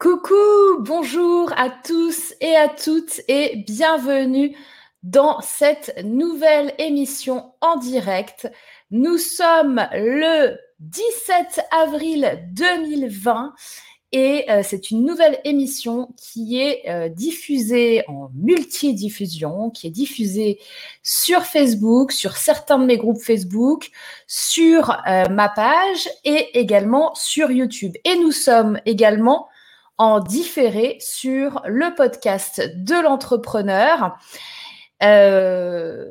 Coucou, bonjour à tous et à toutes et bienvenue dans cette nouvelle émission en direct. Nous sommes le 17 avril 2020 et euh, c'est une nouvelle émission qui est euh, diffusée en multidiffusion, qui est diffusée sur Facebook, sur certains de mes groupes Facebook, sur euh, ma page et également sur YouTube. Et nous sommes également en différé sur le podcast de l'entrepreneur. Euh,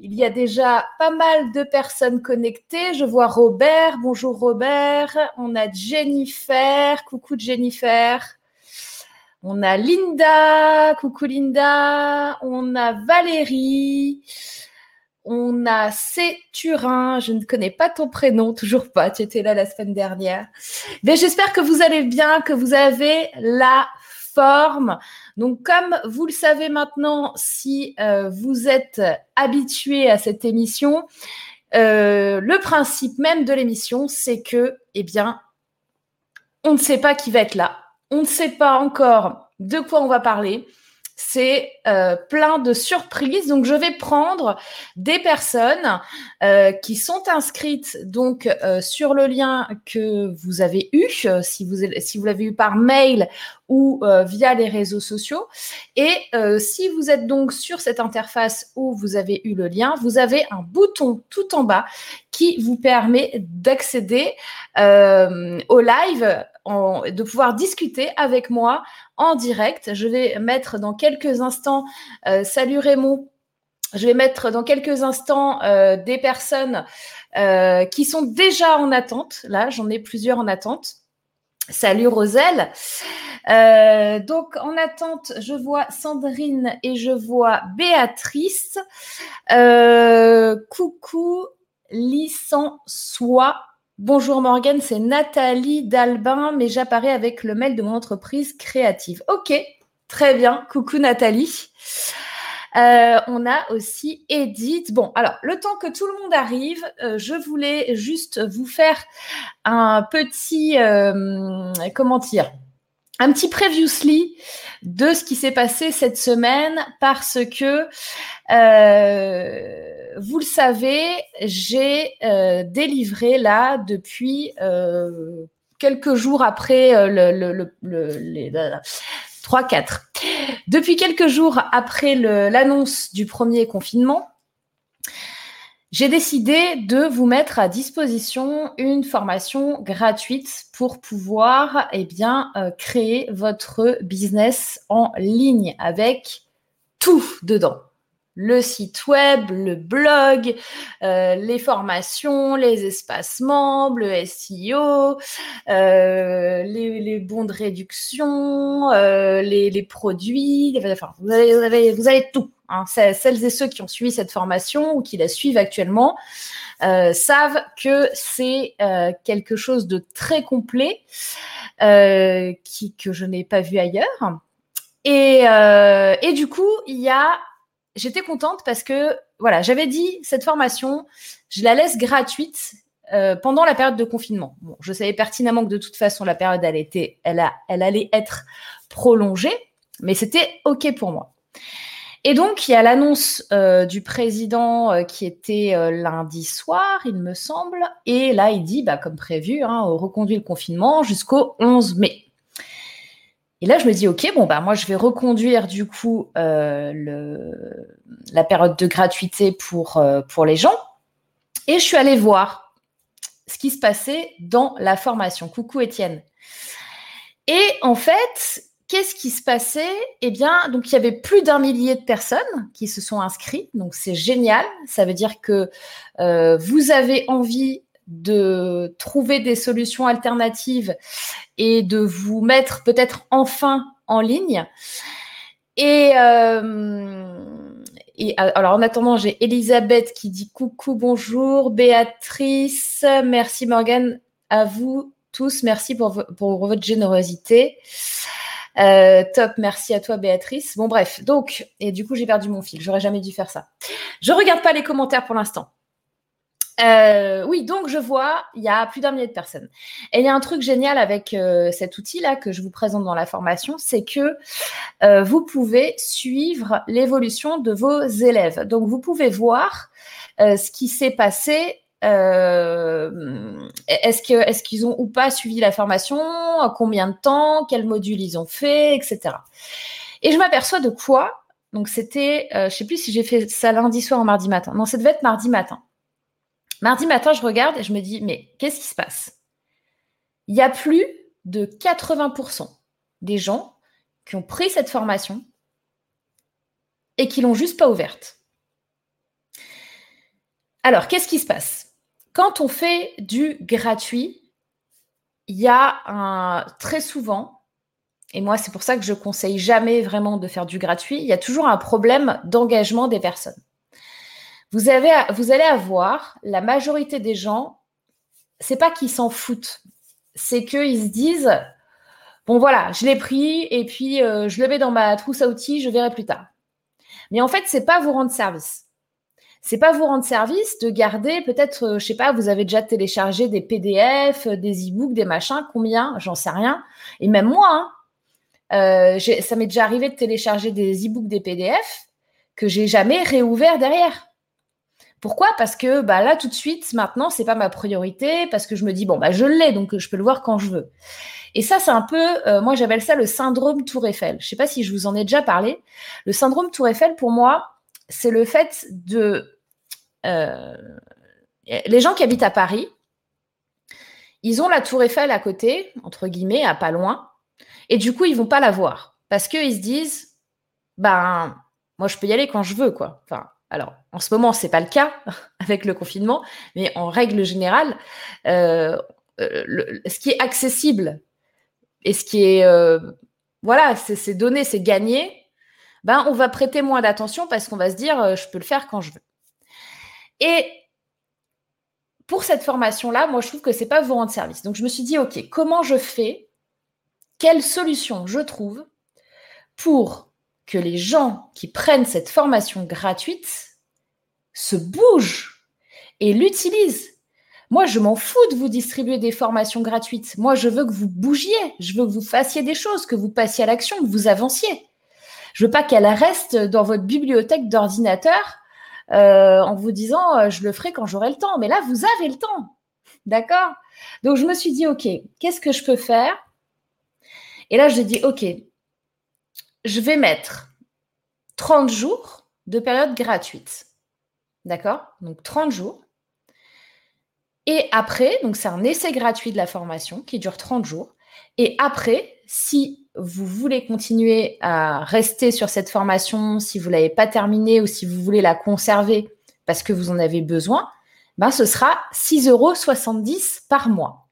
il y a déjà pas mal de personnes connectées. Je vois Robert. Bonjour Robert. On a Jennifer. Coucou Jennifer. On a Linda. Coucou Linda. On a Valérie. On a C. Turin, je ne connais pas ton prénom, toujours pas, tu étais là la semaine dernière. Mais j'espère que vous allez bien, que vous avez la forme. Donc comme vous le savez maintenant, si euh, vous êtes habitué à cette émission, euh, le principe même de l'émission, c'est que, eh bien, on ne sait pas qui va être là. On ne sait pas encore de quoi on va parler c'est euh, plein de surprises. Donc, je vais prendre des personnes euh, qui sont inscrites donc euh, sur le lien que vous avez eu, si vous si vous l'avez eu par mail ou via les réseaux sociaux. Et si vous êtes donc sur cette interface où vous avez eu le lien, vous avez un bouton tout en bas qui vous permet d'accéder au live de pouvoir discuter avec moi en direct. Je vais mettre dans quelques instants, euh, salut Raymond, je vais mettre dans quelques instants euh, des personnes euh, qui sont déjà en attente. Là, j'en ai plusieurs en attente. Salut Roselle. donc en attente, je vois Sandrine et je vois Béatrice. coucou, licence soit Bonjour Morgane, c'est Nathalie Dalbin, mais j'apparais avec le mail de mon entreprise créative. Ok, très bien. Coucou Nathalie. Euh, on a aussi Edith. Bon, alors, le temps que tout le monde arrive, euh, je voulais juste vous faire un petit, euh, comment dire, un petit previously de ce qui s'est passé cette semaine parce que vous le savez, j'ai euh, délivré là depuis quelques jours après le, le, le, les 3-4. Depuis quelques jours après l'annonce du premier confinement, j'ai décidé de vous mettre à disposition une formation gratuite pour pouvoir eh bien, euh, créer votre business en ligne avec tout dedans le site web, le blog, euh, les formations, les espaces membres, le SEO, euh, les, bons de réduction, euh, les, produits. Enfin, vous avez, tout. Hein. Celles et ceux qui ont suivi cette formation ou qui la suivent actuellement savent que c'est quelque chose de très complet qui, que je n'ai pas vu ailleurs. Et du coup, il y a j'étais contente parce que voilà, j'avais dit cette formation, je la laisse gratuite euh, pendant la période de confinement. Je savais pertinemment que de toute façon la période allait être prolongée, mais c'était ok pour moi. Et donc il y a l'annonce euh, du président euh, qui était lundi soir, il me semble, et là il dit, bah, comme prévu, hein, on reconduit le confinement jusqu'au 11 mai. Et là, je me dis, OK, bon, bah, moi, je vais reconduire du coup euh, la période de gratuité pour, euh, pour les gens. Et je suis allée voir ce qui se passait dans la formation. Coucou Étienne. Et en fait, qu'est-ce qui se passait? Eh bien, donc il y avait plus d'un millier de personnes qui se sont inscrites. Donc c'est génial. Ça veut dire que euh, vous avez envie de trouver des solutions alternatives et de vous mettre peut-être enfin en ligne. Et, euh, et alors en attendant, j'ai Elisabeth qui dit coucou, bonjour, Béatrice, merci Morgane, à vous tous, merci pour, pour votre générosité. Euh, top, merci à toi Béatrice. Bon bref, donc, et du coup j'ai perdu mon fil, j'aurais jamais dû faire ça. Je regarde pas les commentaires pour l'instant. Euh, oui, donc je vois, il y a plus d'un millier de personnes. Et il y a un truc génial avec euh, cet outil-là que je vous présente dans la formation, c'est que euh, vous pouvez suivre l'évolution de vos élèves. Donc vous pouvez voir ce qui s'est passé. est-ce qu'ils ont ou pas suivi la formation, combien de temps, quel module ils ont fait, etc. Et je m'aperçois de quoi? Donc c'était, je sais plus si j'ai fait ça lundi soir ou mardi matin. Non, ça devait être mardi matin. Mardi matin, je regarde et je me dis, mais qu'est-ce qui se passe? Il y a plus de 80% des gens qui ont pris cette formation et qui l'ont juste pas ouverte. Alors, qu'est-ce qui se passe? Quand on fait du gratuit, il y a un, très souvent, et moi c'est pour ça que je conseille jamais vraiment de faire du gratuit, il y a toujours un problème d'engagement des personnes vous, avez, vous allez avoir la majorité des gens, c'est pas qu'ils s'en foutent, c'est qu'ils se disent bon voilà, je l'ai pris et puis euh, je le mets dans ma trousse à outils, je verrai plus tard. Mais en fait, c'est pas vous rendre service. C'est pas vous rendre service de garder peut-être, euh, je sais pas, vous avez déjà téléchargé des PDF, des e-books, des machins, combien, j'en sais rien. Et même moi, hein, euh, ça m'est déjà arrivé de télécharger des e-books, des PDF que j'ai jamais réouvert derrière. Pourquoi? Parce que bah, là, tout de suite, maintenant, c'est pas ma priorité, parce que je me dis, bon, bah, je l'ai, donc je peux le voir quand je veux. Et ça, c'est un peu, euh, moi, j'appelle ça le syndrome Tour Eiffel. Je sais pas si je vous en ai déjà parlé. Le syndrome Tour Eiffel, pour moi, c'est le fait de... Euh, les gens qui habitent à Paris, ils ont la Tour Eiffel à côté, entre guillemets, à pas loin, et du coup, ils vont pas la voir. Parce qu'ils se disent, ben, moi, je peux y aller quand je veux, quoi. Alors, en ce moment, ce n'est pas le cas avec le confinement, mais en règle générale, euh, euh, ce qui est accessible et ce qui est, euh, voilà, c'est donné, c'est gagné, ben, on va prêter moins d'attention parce qu'on va se dire, je peux le faire quand je veux. Et pour cette formation-là, moi, je trouve que ce n'est pas vous rendre service. Donc, je me suis dit, OK, comment je fais? Quelle solution je trouve pour que les gens qui prennent cette formation gratuite se bougent et l'utilisent. Moi, je m'en fous de vous distribuer des formations gratuites. Moi, je veux que vous bougiez, je veux que vous fassiez des choses, que vous passiez à l'action, que vous avanciez. Je veux pas qu'elle reste dans votre bibliothèque d'ordinateur euh, en vous disant euh, je le ferai quand j'aurai le temps. Mais là, vous avez le temps. D'accord? Donc, je me suis dit, OK, qu'est-ce que je peux faire? Et là, j'ai dit, OK, je vais mettre 30 jours de période gratuite. D'accord? Donc 30 jours. Et après, donc c'est un essai gratuit de la formation qui dure 30 jours. Et après, si vous voulez continuer à rester sur cette formation, si vous ne l'avez pas terminée ou si vous voulez la conserver parce que vous en avez besoin, ben ce sera 6,70 euros par mois.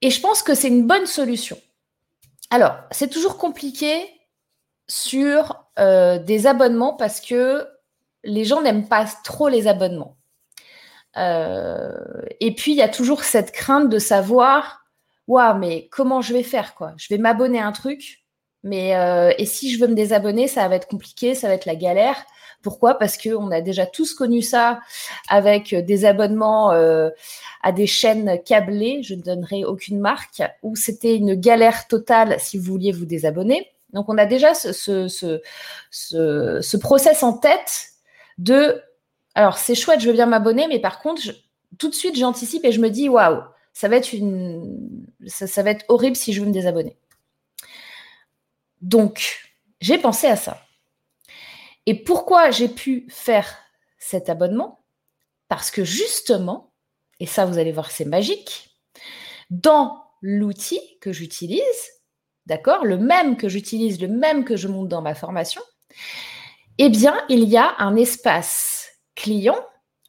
Et je pense que c'est une bonne solution. Alors, c'est toujours compliqué sur euh, des abonnements parce que les gens n'aiment pas trop les abonnements. Euh, et puis, il y a toujours cette crainte de savoir, waouh, mais comment je vais faire quoi? Je vais m'abonner à un truc, mais euh, et si je veux me désabonner, ça va être compliqué, ça va être la galère. Pourquoi? Parce qu'on a déjà tous connu ça avec des abonnements à des chaînes câblées, je ne donnerai aucune marque, où c'était une galère totale si vous vouliez vous désabonner. Donc, on a déjà ce, ce, process en tête de alors, c'est chouette, je veux bien m'abonner, mais par contre, tout de suite, j'anticipe et je me dis waouh, ça va une ça, va être horrible si je veux me désabonner. Donc, j'ai pensé à ça. Et pourquoi j'ai pu faire cet abonnement? Parce que justement, et ça vous allez voir, c'est magique, dans l'outil que j'utilise, d'accord, le même que j'utilise, le même que je monte dans ma formation, eh bien, il y a un espace client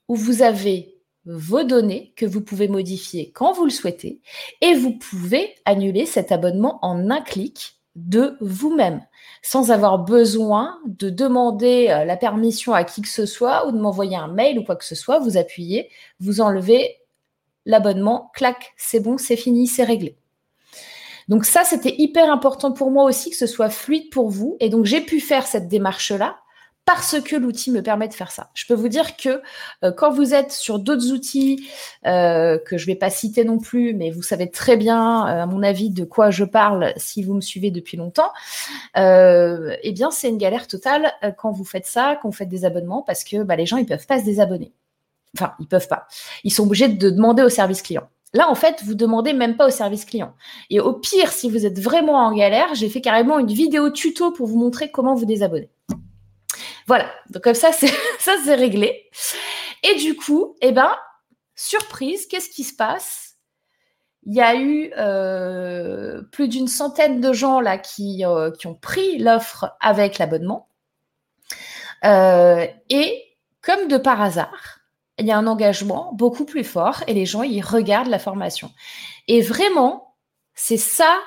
où vous avez vos données que vous pouvez modifier quand vous le souhaitez et vous pouvez annuler cet abonnement en un clic de vous-même sans avoir besoin de demander euh, la permission à qui que ce soit ou de m'envoyer un mail ou quoi que ce soit. Vous appuyez, vous enlevez l'abonnement, clac, c'est bon, c'est fini, c'est réglé. Donc ça, c'était hyper important pour moi aussi que ce soit fluide pour vous. Et donc j'ai pu faire cette démarche-là parce que l'outil me permet de faire ça. Je peux vous dire que euh, quand vous êtes sur d'autres outils euh, que je ne vais pas citer non plus, mais vous savez très bien, euh, à mon avis, de quoi je parle si vous me suivez depuis longtemps, eh bien, c'est une galère totale quand vous faites ça, quand vous faites des abonnements, parce que bah, les gens, ils peuvent pas se désabonner. Enfin, ils peuvent pas. Ils sont obligés de demander au service client. Là, en fait, vous demandez même pas au service client. Et au pire, si vous êtes vraiment en galère, j'ai fait carrément une vidéo tuto pour vous montrer comment vous désabonner. Voilà, donc comme ça, ça c'est réglé. Et du coup, eh ben, surprise, qu'est-ce qui se passe? Il y a eu euh, plus d'une centaine de gens là qui, euh, ont pris l'offre avec l'abonnement. Euh, et comme de par hasard, il y a un engagement beaucoup plus fort et les gens, ils regardent la formation. Et vraiment, c'est ça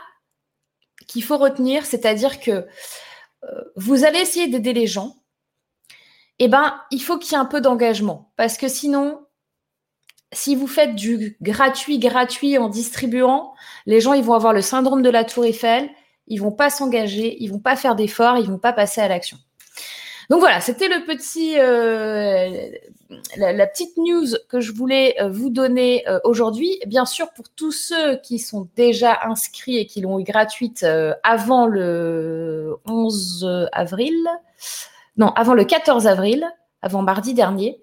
qu'il faut retenir, c'est-à-dire que vous allez essayer d'aider les gens, eh ben, il faut qu'il y ait un peu d'engagement. Parce que sinon, si vous faites du gratuit, gratuit en distribuant, les gens, ils vont avoir le syndrome de la tour Eiffel, ils vont pas s'engager, ils vont pas faire d'efforts, ils vont pas passer à l'action. Donc voilà, c'était le petit, euh, la, petite news que je voulais euh, vous donner euh, aujourd'hui. Bien sûr, pour tous ceux qui sont déjà inscrits et qui l'ont eu gratuite avant le 11 avril, non, avant le 14 avril, avant mardi dernier.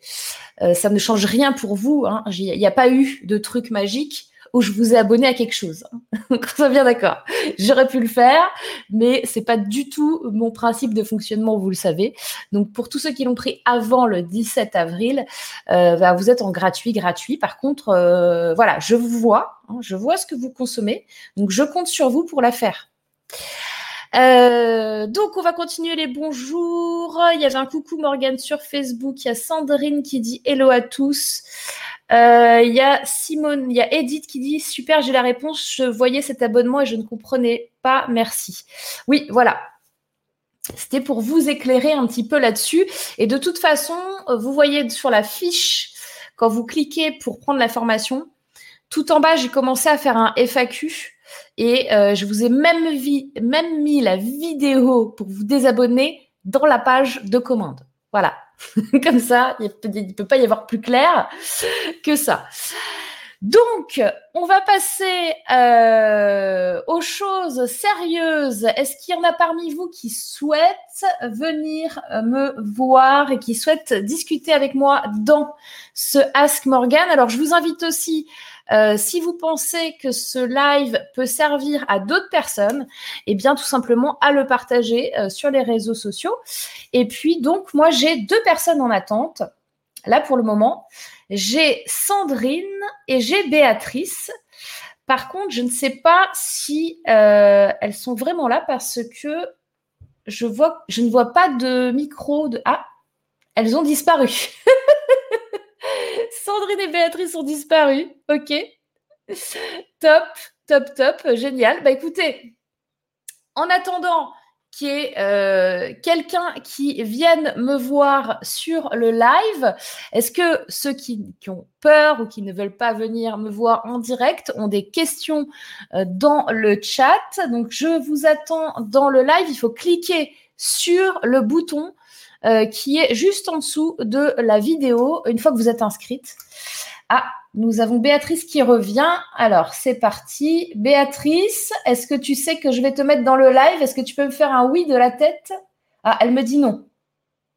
Euh, ça ne change rien pour vous. Hein. Il n'y a pas eu de truc magique où je vous ai abonné à quelque chose. On bien d'accord. J'aurais pu le faire, mais c'est pas du tout mon principe de fonctionnement, vous le savez. Donc, pour tous ceux qui l'ont pris avant le 17 avril, euh, bah, vous êtes en gratuit, gratuit. Par contre, euh, voilà, je vous vois, hein, je vois ce que vous consommez. Donc, je compte sur vous pour la faire. Euh, donc, on va continuer les bonjours. Il y avait un coucou Morgane sur Facebook. Il y a Sandrine qui dit hello à tous. Euh, il y a Simone, il y a Edith qui dit super, j'ai la réponse. Je voyais cet abonnement et je ne comprenais pas. Merci. Oui, voilà. C'était pour vous éclairer un petit peu là-dessus. Et de toute façon, vous voyez sur la fiche, quand vous cliquez pour prendre la formation, tout en bas, j'ai commencé à faire un FAQ et euh, je vous ai même, même mis la vidéo pour vous désabonner dans la page de commande. Voilà. Comme ça, il ne peut pas y avoir plus clair que ça. Donc, on va passer euh, aux choses sérieuses. Est-ce qu'il y en a parmi vous qui souhaitent venir euh, me voir et qui souhaitent discuter avec moi dans ce Ask Morgan? Alors, je vous invite aussi euh, si vous pensez que ce live peut servir à d'autres personnes, eh bien tout simplement à le partager sur les réseaux sociaux. Et puis donc moi j'ai deux personnes en attente. Là pour le moment, j'ai Sandrine et j'ai Béatrice. Par contre, je ne sais pas si euh, elles sont vraiment là parce que je ne vois pas de micro de. Ah, elles ont disparu. Sandrine et Béatrice ont disparu. Ok. Top, top, top. Génial. Bah écoutez, en attendant qu'il y ait euh, quelqu'un qui vienne me voir sur le live, est-ce que ceux qui, ont peur ou qui ne veulent pas venir me voir en direct ont des questions euh, dans le chat? Donc je vous attends dans le live. Il faut cliquer sur le bouton euh, qui est juste en dessous de la vidéo, une fois que vous êtes inscrite. Ah, nous avons Béatrice qui revient. Alors, c'est parti. Béatrice, est-ce que tu sais que je vais te mettre dans le live? Est-ce que tu peux me faire un oui de la tête? Ah, elle me dit non.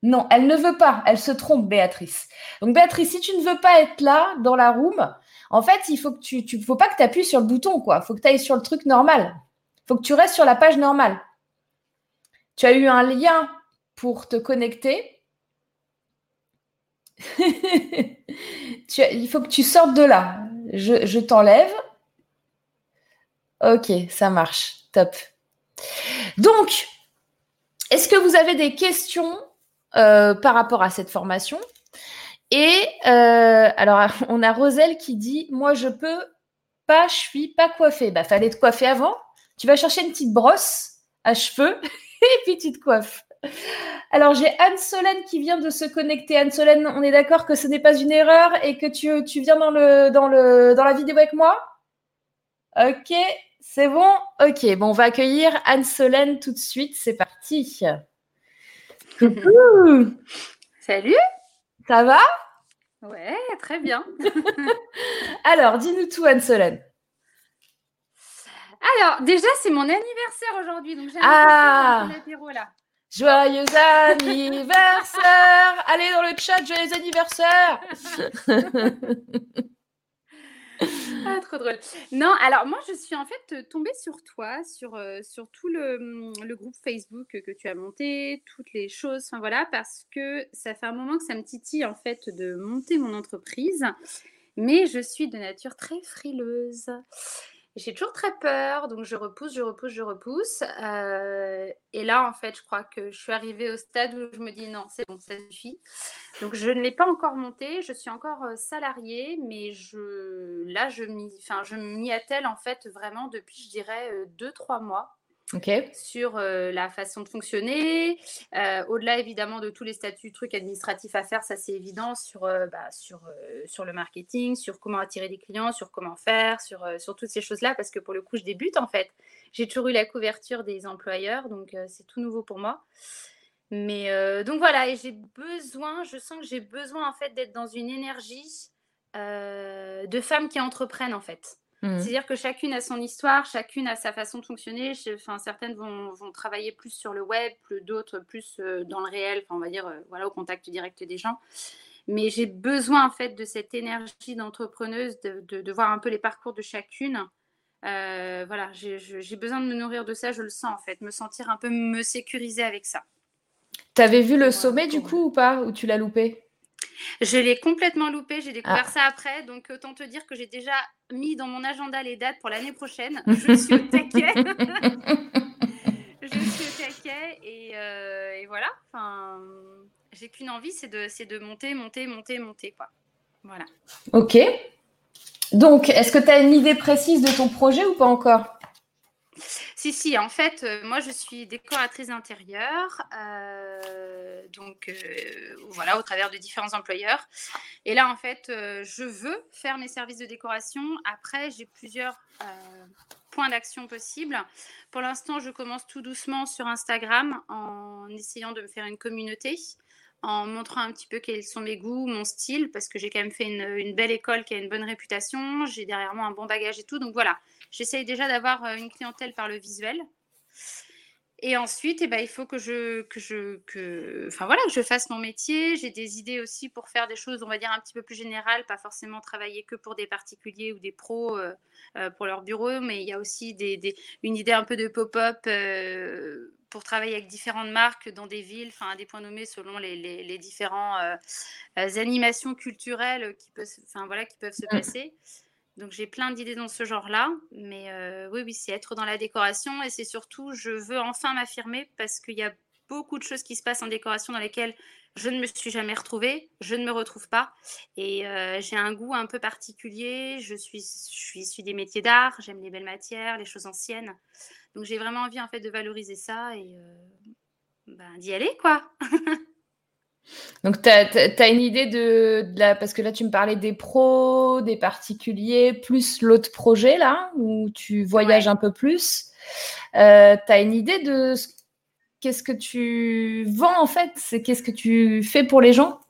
Non, elle ne veut pas. Elle se trompe, Béatrice. Donc, Béatrice, si tu ne veux pas être là, dans la room, en fait, il faut tu, tu faut pas que tu appuies sur le bouton, quoi. Il faut que tu ailles sur le truc normal. Il faut que tu restes sur la page normale. Tu as eu un lien pour te connecter. il faut que tu sortes de là. Je, t'enlève. Ok, ça marche. Top. Donc, est-ce que vous avez des questions euh, par rapport à cette formation? Et euh, alors, on a Roselle qui dit Moi, je peux pas, je suis pas coiffée. Bah, fallait te coiffer avant. Tu vas chercher une petite brosse à cheveux et puis tu te coiffes. Alors, j'ai Anne-Solène qui vient de se connecter. Anne-Solène, on est d'accord que ce n'est pas une erreur et que tu, tu viens dans, le, dans, le, dans la vidéo avec moi? Ok, c'est bon? Ok, bon, on va accueillir Anne-Solène tout de suite. C'est parti. Coucou Salut Ça va? Ouais, très bien. Alors, dis-nous tout, Anne-Solène. Alors, déjà, c'est mon anniversaire aujourd'hui, donc j'ai Ah l'apéro là. Joyeux anniversaire Allez dans le chat, joyeux anniversaire Ah, trop drôle. Non, alors moi, je suis en fait tombée sur toi, sur, euh, sur tout le, le groupe Facebook que tu as monté, toutes les choses, enfin voilà, parce que ça fait un moment que ça me titille en fait de monter mon entreprise, mais je suis de nature très frileuse. J'ai toujours très peur, donc je repousse, je repousse, je repousse. Euh, et là, en fait, je crois que je suis arrivée au stade où je me dis non, c'est bon, ça suffit. Donc je ne l'ai pas encore monté, je suis encore euh, salariée, mais je, là, je m'y, enfin, je m'y attelle en fait vraiment depuis, je dirais, euh, deux, trois mois sur euh, la façon de fonctionner. Euh, au-delà évidemment de tous les statuts, trucs administratifs à faire, ça c'est évident sur, euh, bah, sur, sur le marketing, sur comment attirer des clients, sur comment faire, sur, sur toutes ces choses-là, parce que pour le coup, je débute en fait. J'ai toujours eu la couverture des employeurs, donc c'est tout nouveau pour moi. Mais donc voilà, et j'ai besoin, je sens que j'ai besoin en fait d'être dans une énergie de femmes qui entreprennent en fait. Mmh. C'est-à-dire que chacune a son histoire, chacune a sa façon de fonctionner. Enfin, certaines vont, vont travailler plus sur le web, d'autres plus euh, dans le réel, enfin, on va dire euh, voilà, au contact direct des gens. Mais j'ai besoin en fait de cette énergie d'entrepreneuse, de, de, voir un peu les parcours de chacune. Euh, voilà, j'ai besoin de me nourrir de ça, je le sens en fait, me sentir un peu me sécuriser avec ça. Tu avais vu le sommet du coup ou pas? Ou tu l'as loupé? Je l'ai complètement loupé, j'ai découvert ah. ça après, donc autant te dire que j'ai déjà mis dans mon agenda les dates pour l'année prochaine. Je suis au taquet. je suis au taquet et, euh, et voilà. Enfin, j'ai qu'une envie, c'est de, de monter, monter, monter, monter. Quoi. Voilà. Ok. Donc, est-ce que tu as une idée précise de ton projet ou pas encore? Si, si, en fait, euh, moi je suis décoratrice d'intérieur, euh, donc euh, voilà, au travers de différents employeurs. Et là, en fait, je veux faire mes services de décoration. Après, j'ai plusieurs points d'action possibles. Pour l'instant, je commence tout doucement sur Instagram en essayant de me faire une communauté en montrant un petit peu quels sont mes goûts, mon style, parce que j'ai quand même fait une, belle école qui a une bonne réputation, j'ai derrière moi un bon bagage et tout. Donc voilà, j'essaye déjà d'avoir euh, une clientèle par le visuel. Et ensuite, eh ben, il faut que je, que je, que, enfin voilà, que je fasse mon métier. J'ai des idées aussi pour faire des choses, on va dire un petit peu plus générales, pas forcément travailler que pour des particuliers ou des pros euh, euh, pour leur bureau, mais il y a aussi des, des, une idée un peu de pop-up pour travailler avec différentes marques dans des villes, enfin à des points nommés selon les, les, les différentes animations culturelles qui peuvent, enfin voilà, qui peuvent se mmh. passer. Donc j'ai plein d'idées dans ce genre-là, mais euh, oui, oui, c'est être dans la décoration et c'est surtout, je veux enfin m'affirmer parce qu'il y a beaucoup de choses qui se passent en décoration dans lesquelles je ne me suis jamais retrouvée, je ne me retrouve pas et euh, j'ai un goût un peu particulier. Je suis, je suis des métiers d'art, j'aime les belles matières, les choses anciennes. Donc j'ai vraiment envie en fait de valoriser ça et euh, ben, d'y aller quoi. Donc, tu as, une idée de, la. Parce que là, tu me parlais des pros, des particuliers, plus l'autre projet, là, où tu voyages un peu plus. Euh, tu as une idée de qu'est-ce que tu vends, en fait? C'est qu'est-ce que tu fais pour les gens?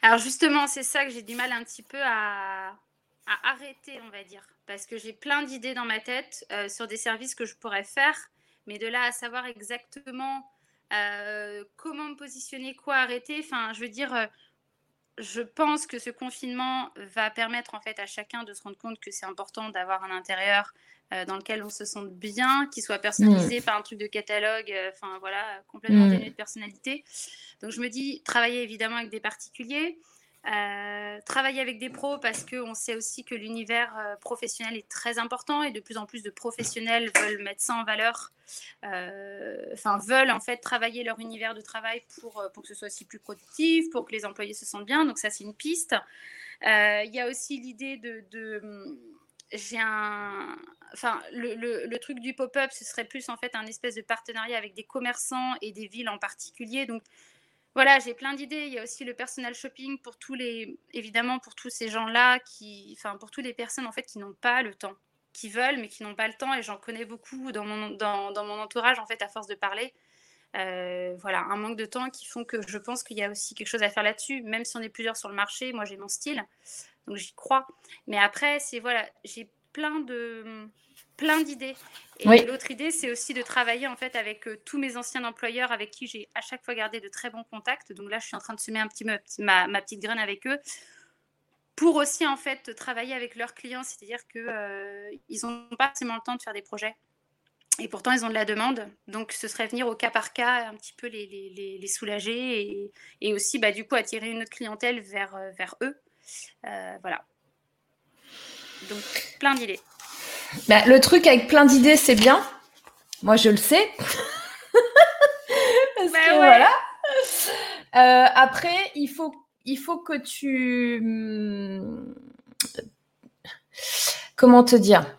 Alors, justement, c'est ça que j'ai du mal un petit peu à, à arrêter, on va dire. Parce que j'ai plein d'idées dans ma tête euh, sur des services que je pourrais faire. Mais de là à savoir exactement euh, comment me positionner, quoi arrêter. Enfin, je veux dire, euh, je pense que ce confinement va permettre en fait à chacun de se rendre compte que c'est important d'avoir un intérieur dans lequel on se sente bien, qui soit personnalisé, mmh. pas un truc de catalogue, enfin voilà, complètement mmh. dénué de personnalité. Donc je me dis, travailler évidemment avec des particuliers, euh, travailler avec des pros parce qu'on sait aussi que l'univers euh, professionnel est très important et de plus en plus de professionnels veulent mettre ça en valeur, euh, enfin veulent en fait travailler leur univers de travail pour, pour que ce soit aussi plus productif, pour que les employés se sentent bien. Donc ça c'est une piste. Il y a aussi l'idée de, de j'ai un, enfin le, le, le, truc du pop-up, ce serait plus en fait un espèce de partenariat avec des commerçants et des villes en particulier. Donc voilà, j'ai plein d'idées. Il y a aussi le personal shopping pour tous les, évidemment, pour tous ces gens-là, qui, enfin, pour toutes les personnes en fait qui n'ont pas le temps, qui veulent mais qui n'ont pas le temps. Et j'en connais beaucoup dans mon, dans, dans, mon entourage en fait à force de parler. voilà, un manque de temps qui font que je pense qu'il y a aussi quelque chose à faire là-dessus, même si on est plusieurs sur le marché. Moi, j'ai mon style, donc j'y crois. Mais après, c'est voilà, j'ai plein de plein d'idées. Et l'autre idée, c'est aussi de travailler en fait avec tous mes anciens employeurs avec qui j'ai à chaque fois gardé de très bons contacts. Donc là, je suis en train de semer un petit ma, ma petite graine avec eux pour aussi en fait travailler avec leurs clients, c'est-à-dire que euh, ils n'ont pas forcément le temps de faire des projets. Et pourtant, ils ont de la demande. Donc, ce serait venir au cas par cas, un petit peu les, les, les soulager et, et, aussi, bah, du coup, attirer une autre clientèle vers, euh, vers eux. Euh, voilà. Donc, plein d'idées. Bah, le truc avec plein d'idées, c'est bien. Moi, je le sais. Parce bah que, voilà. après, il faut il faut que tu... Hmm, comment te dire?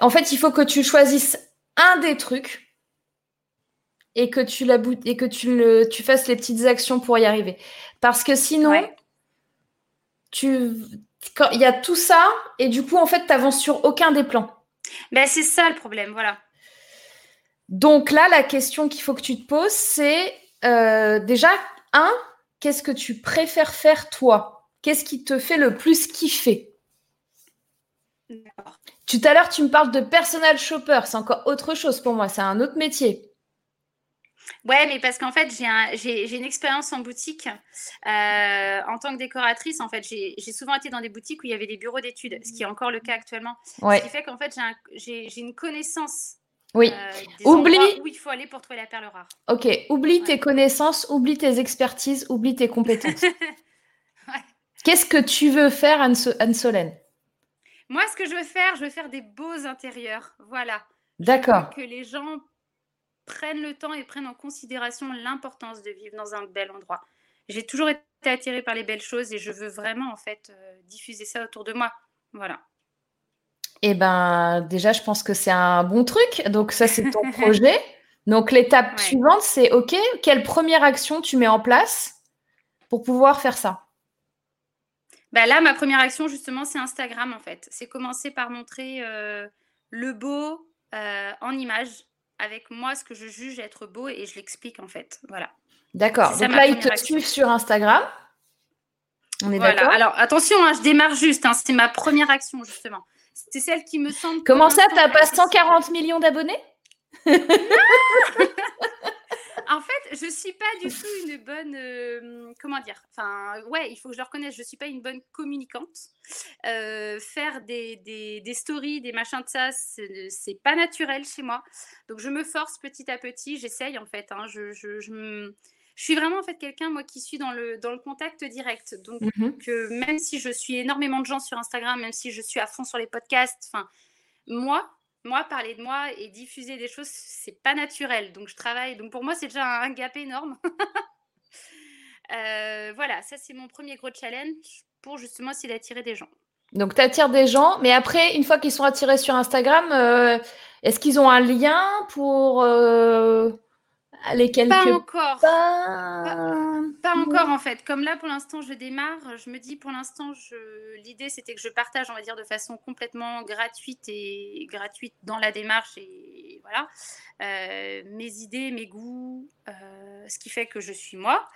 En fait, il faut que tu choisisses un des trucs et que tu, la et que tu, le, tu fasses les petites actions pour y arriver. Parce que sinon, tu il y a tout ça et du coup, en fait, tu n'avances sur aucun des plans. Ben, c'est ça le problème, voilà. Donc là, la question qu'il faut que tu te poses, c'est euh, déjà, un, qu'est-ce que tu préfères faire toi? Qu'est-ce qui te fait le plus kiffer? Tout à l'heure, tu me parles de personal shopper. C'est encore autre chose pour moi. C'est un autre métier. Ouais, mais parce qu'en fait, j'ai une expérience en boutique euh, en tant que décoratrice. En fait, j'ai souvent été dans des boutiques où il y avait des bureaux d'études, ce qui est encore le cas actuellement. Ce qui fait qu'en fait, j'ai une connaissance oui. Euh, oublie où il faut aller pour trouver la perle rare. Ok, oublie tes connaissances, oublie tes expertises, oublie tes compétences. Qu'est-ce que tu veux faire, Anne-Solène Moi, ce que je veux faire, je veux faire des beaux intérieurs. Voilà. D'accord. Que les gens prennent le temps et prennent en considération l'importance de vivre dans un bel endroit. J'ai toujours été attirée par les belles choses et je veux vraiment en fait euh, diffuser ça autour de moi. Voilà. Eh ben, déjà, je pense que c'est un bon truc. Donc, ça, c'est ton projet. Donc, l'étape suivante, c'est OK, quelle première action tu mets en place pour pouvoir faire ça? Bah Là, ma première action, justement, c'est Instagram, en fait. C'est commencer par montrer euh, le beau euh, en image, avec moi, ce que je juge être beau, et je l'explique, en fait. Voilà. D'accord. Donc là, ils te suivent sur Instagram. On est voilà. Alors, attention, hein, je démarre juste. Hein, c'est ma première action, justement. C'est celle qui me semble. Comment ça, t'as pas 140 millions d'abonnés? En fait, je suis pas du tout une bonne. Euh, comment dire Enfin, ouais, il faut que je le reconnaisse, je suis pas une bonne communicante. Euh, faire des, des, des, stories, des machins de ça, c'est pas naturel chez moi. Donc, je me force petit à petit, j'essaye en fait. Hein, je, je, je me je suis vraiment en fait quelqu'un moi qui suis dans le dans le contact direct. Donc mhm. même si je suis énormément de gens sur Instagram, même si je suis à fond sur les podcasts, enfin moi moi parler de moi et diffuser des choses c'est pas naturel. Donc je travaille. Donc pour moi c'est déjà un, gap énorme. Euh, voilà, ça c'est mon premier gros challenge pour justement essayer d'attirer des gens. Donc tu attires des gens, mais après une fois qu'ils sont attirés sur Instagram, euh, est-ce qu'ils ont un lien pour euh, Pas encore. Pas... encore en fait. Comme là pour l'instant je démarre, je me dis pour l'instant je... l'idée c'était que je partage on va dire de façon complètement gratuite et gratuite dans la démarche et voilà euh, mes idées, mes goûts, euh, ce qui fait que je suis moi.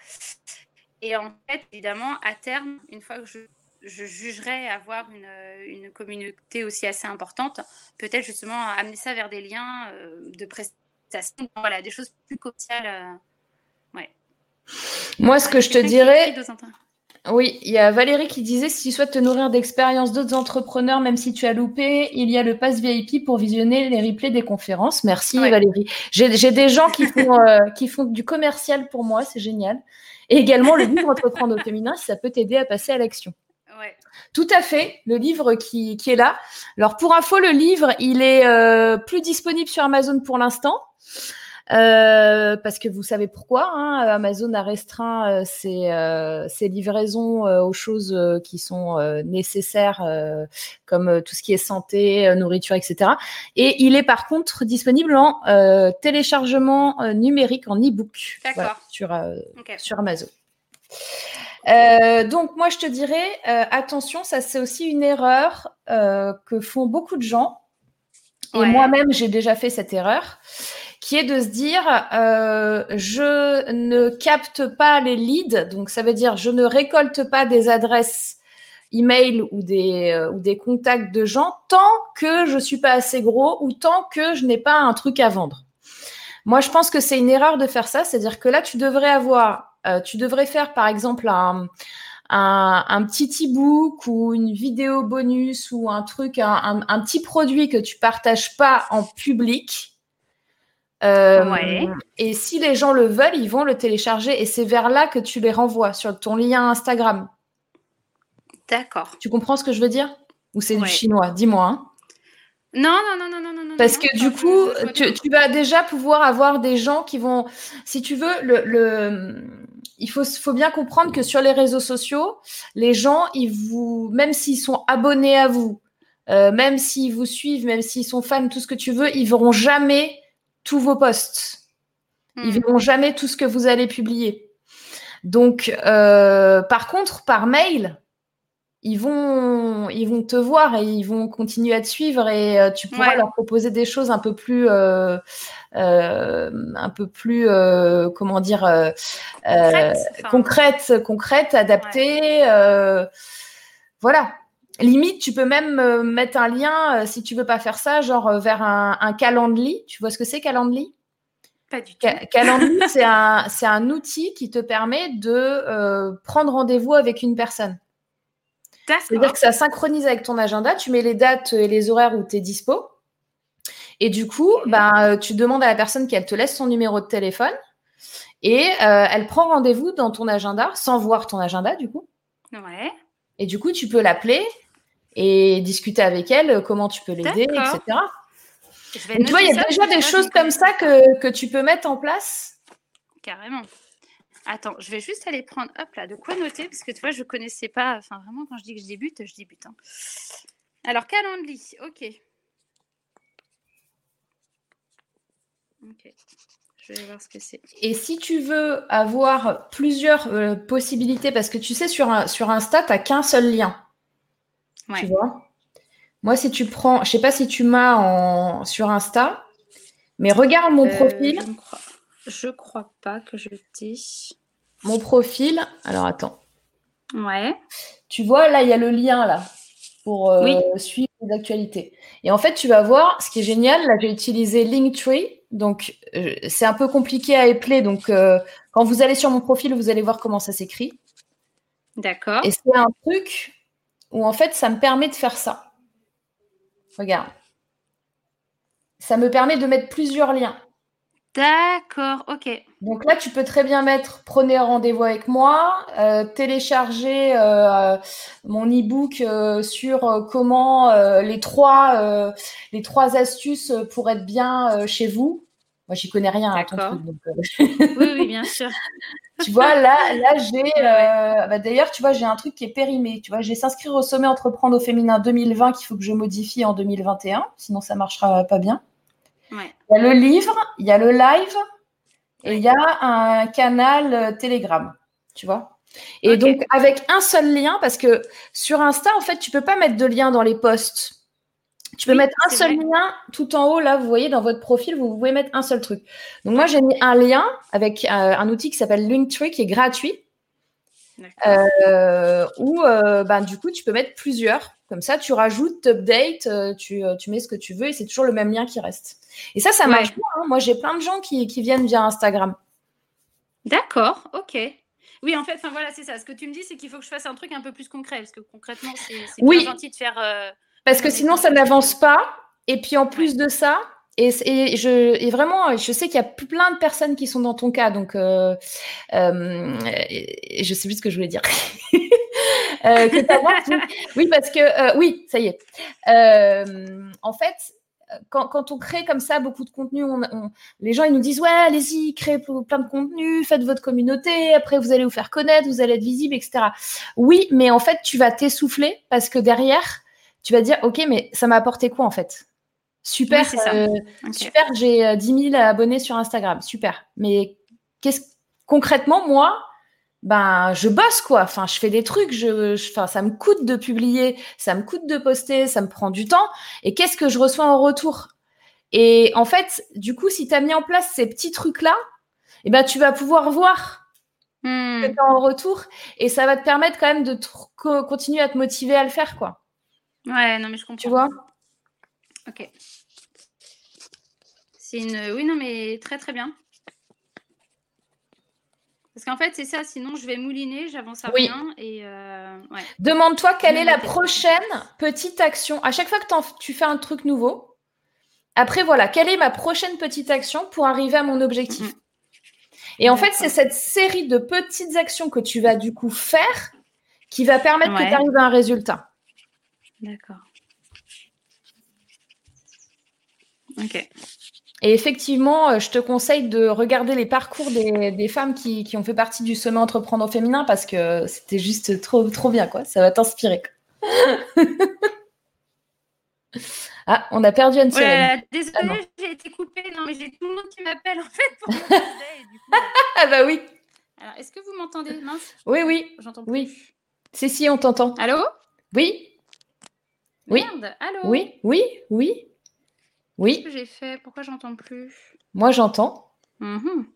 Et en fait évidemment à terme une fois que je je jugerais avoir une, une, communauté aussi assez importante, peut-être justement amener ça vers des liens euh, de voilà, des choses plus commerciales. Euh, ouais. Moi, ce que je te dirais. Oui, il y a Valérie qui disait si tu souhaites te nourrir d'expériences d'autres entrepreneurs, même si tu as loupé, il y a le pass VIP pour visionner les replays des conférences. Merci Valérie. J'ai des gens qui font, euh, qui font du commercial pour moi, c'est génial. Et également le livre Entreprendre au féminin, si ça peut t'aider à passer à l'action. Tout à fait, le livre qui, qui, est là. Alors pour info, le livre, il est euh, plus disponible sur Amazon pour l'instant. Euh, parce que vous savez pourquoi hein, Amazon a restreint euh, ses, euh, ses, livraisons aux choses qui sont nécessaires, comme tout ce qui est santé, nourriture, etc. Et il est par contre disponible en téléchargement numérique, en e-book sur, sur Amazon. Donc moi je te dirais attention, ça c'est aussi une erreur que font beaucoup de gens. Et moi-même j'ai déjà fait cette erreur qui est de se dire, euh, je ne capte pas les leads, donc ça veut dire je ne récolte pas des adresses email ou des, euh, ou des contacts de gens tant que je suis pas assez gros ou tant que je n'ai pas un truc à vendre. Moi, je pense que c'est une erreur de faire ça, c'est-à-dire que là, tu devrais avoir, euh, tu devrais faire par exemple un, un, un petit e-book ou une vidéo bonus ou un truc, un, un, petit produit que tu partages pas en public. Euh, Ouais. Et si les gens le veulent, ils vont le télécharger et c'est vers là que tu les renvoies sur ton lien Instagram. D'accord. Tu comprends ce que je veux dire? Ou c'est Ouais. du chinois? Dis-moi. hein. Non, non, non, non, non, non. Parce non, que du coup, tu, vas déjà pouvoir avoir des gens qui vont, si tu veux, le, le- il faut, faut bien comprendre que sur les réseaux sociaux, les gens, ils vous, même s'ils sont abonnés à vous, euh, même s'ils vous suivent, même s'ils sont fans, tout ce que tu veux, ils verront jamais tous vos posts. Ils Hmm. verront jamais tout ce que vous allez publier. Donc, euh, par contre, par mail, ils vont, ils vont te voir et ils vont continuer à te suivre et euh, tu pourras Ouais. leur proposer des choses un peu plus, euh, un peu plus, euh, comment dire, euh, Concrète, enfin, adaptées. euh, voilà. Limite, tu peux même euh, mettre un lien, euh, si tu veux pas faire ça, genre euh, vers un, un Calendly. Tu vois ce que c'est Calendly? Pas du tout. Ca- Calendly, c'est un, un outil qui te permet de euh, prendre rendez-vous avec une personne. C'est-à-dire que ça synchronise avec ton agenda, tu mets les dates et les horaires où tu es dispo. Et du coup, Ok. bah, tu demandes à la personne qu'elle te laisse son numéro de téléphone et euh, elle prend rendez-vous dans ton agenda sans voir ton agenda du coup. Ouais. Et du coup, tu peux l'appeler et discuter avec elle euh, comment tu peux l'aider, etc. Tu vois, il y a ça, déjà des choses ne comme ça que, que tu peux mettre en place. Carrément. Attends, je vais juste aller prendre, hop là, de quoi noter, parce que tu vois, je connaissais pas, enfin vraiment, quand je dis que je débute, je débute. hein. Alors, Calendly, ok. Ok, je vais voir ce que c'est. Et si tu veux avoir plusieurs euh, possibilités, parce que tu sais, sur, un, sur Insta, tu n'as qu'un seul lien. Tu vois? Moi, si tu prends, je sais pas si tu m'as en, sur Insta, mais regarde mon Euh, profil. je ne crois, je crois pas que je t'ai. Mon profil. Alors, attends. Ouais. Tu vois, là, il y a le lien, là, pour euh, Oui. suivre les actualités. Et en fait, tu vas voir, ce qui est génial, là, j'ai utilisé Linktree. Donc, euh, c'est un peu compliqué à épeler. Donc, euh, quand vous allez sur mon profil, vous allez voir comment ça s'écrit. D'accord. Et c'est un truc où, en fait, ça me permet de faire ça. Regarde. Ça me permet de mettre plusieurs liens. D'accord, ok. Donc là, tu peux très bien mettre prenez un rendez-vous avec moi, euh, télécharger euh, mon e-book euh, sur comment les trois les trois astuces pour être bien chez vous. Moi, j'y connais rien à ton D'accord. truc. donc, euh, Oui, oui, bien sûr. tu vois, là, là j'ai. bah, D'ailleurs, tu vois, j'ai un truc qui est périmé. Tu vois, j'ai s'inscrire au sommet entreprendre au féminin 2020 qu'il faut que je modifie en 2021, sinon ça marchera pas bien. Ouais. Il y a le livre, il y a le live et il y a un canal euh, Telegram, tu vois. Et donc avec un seul lien, parce que sur Insta, en fait, tu peux pas mettre de lien dans les posts. Tu peux Oui, mettre un seul vrai. lien tout en haut, là, vous voyez, dans votre profil, vous pouvez mettre un seul truc. Donc moi, j'ai mis un lien avec euh, un outil qui s'appelle Linktree, qui est gratuit. Euh, où euh, ben, du coup, tu peux mettre plusieurs. Comme ça, tu rajoutes, tu updates, euh, tu, euh, tu mets ce que tu veux et c'est toujours le même lien qui reste. Et ça, ça Ouais. marche bien. hein. Moi, j'ai plein de gens qui, qui viennent via Instagram. D'accord, ok. Oui, en fait, enfin voilà, c'est ça. Ce que tu me dis, c'est qu'il faut que je fasse un truc un peu plus concret, parce que concrètement, c'est Oui. gentil de faire. euh, Parce que sinon, ça n'avance pas. Et puis, en plus de ça, et, je, vraiment, je sais qu'il y a plein de personnes qui sont dans ton cas. Donc, euh, euh, je sais plus ce que je voulais dire. Euh, oui. parce que, euh, oui, ça y est. En fait, quand, quand on crée comme ça beaucoup de contenu, on, on- les gens ils nous disent ouais, allez-y, créez plein de contenu, faites votre communauté, après vous allez vous faire connaître, vous allez être visible, etc. Oui, mais en fait, tu vas t'essouffler parce que derrière, tu vas dire ok, mais ça m'a apporté quoi en fait? Super, Oui, euh, super, j'ai euh, 10 000 abonnés sur Instagram, super. Mais qu'est-ce concrètement moi ben je bosse quoi. Enfin, je fais des trucs. Je, je- enfin, ça me coûte de publier, ça me coûte de poster, ça me prend du temps. Et qu'est-ce que je reçois en retour? Et en fait, du coup, si tu as mis en place ces petits trucs-là, eh ben, tu vas pouvoir voir Hmm. ce que tu en retour et ça va te permettre quand même de continuer à te motiver à le faire, quoi. Ouais, non, mais je comprends. Tu vois? Ok. C'est une. Oui, non, mais très très bien. Parce qu'en fait, c'est ça, sinon je vais mouliner, j'avance à Oui. rien. Et euh, ouais. Demande-toi quelle est la prochaine petite action. À chaque fois que tu fais un truc nouveau, après, voilà, quelle est ma prochaine petite action pour arriver à mon objectif? Et en fait, c'est cette série de petites actions que tu vas du coup faire qui va permettre que tu arrives à un résultat. D'accord. Ok. Et effectivement, euh, je te conseille de regarder les parcours des, des femmes qui, qui ont fait partie du sommet entreprendre au féminin parce que c'était juste trop, trop bien, quoi. Ça va t'inspirer. ah, on a perdu Anne là là, Ah désolée, j'ai été coupée. Non, mais j'ai tout le monde qui m'appelle en fait pour me demander, et du coup, Ah bah oui, Alors, est-ce que vous m'entendez? Mince, oui, oui, j'entends Oui. plus. si, si, on t'entend. Allô? Oui, Oui. Merde, allô? Oui, oui, oui, oui, que j'ai fait? Pourquoi j'entends plus? Moi j'entends. Mhm.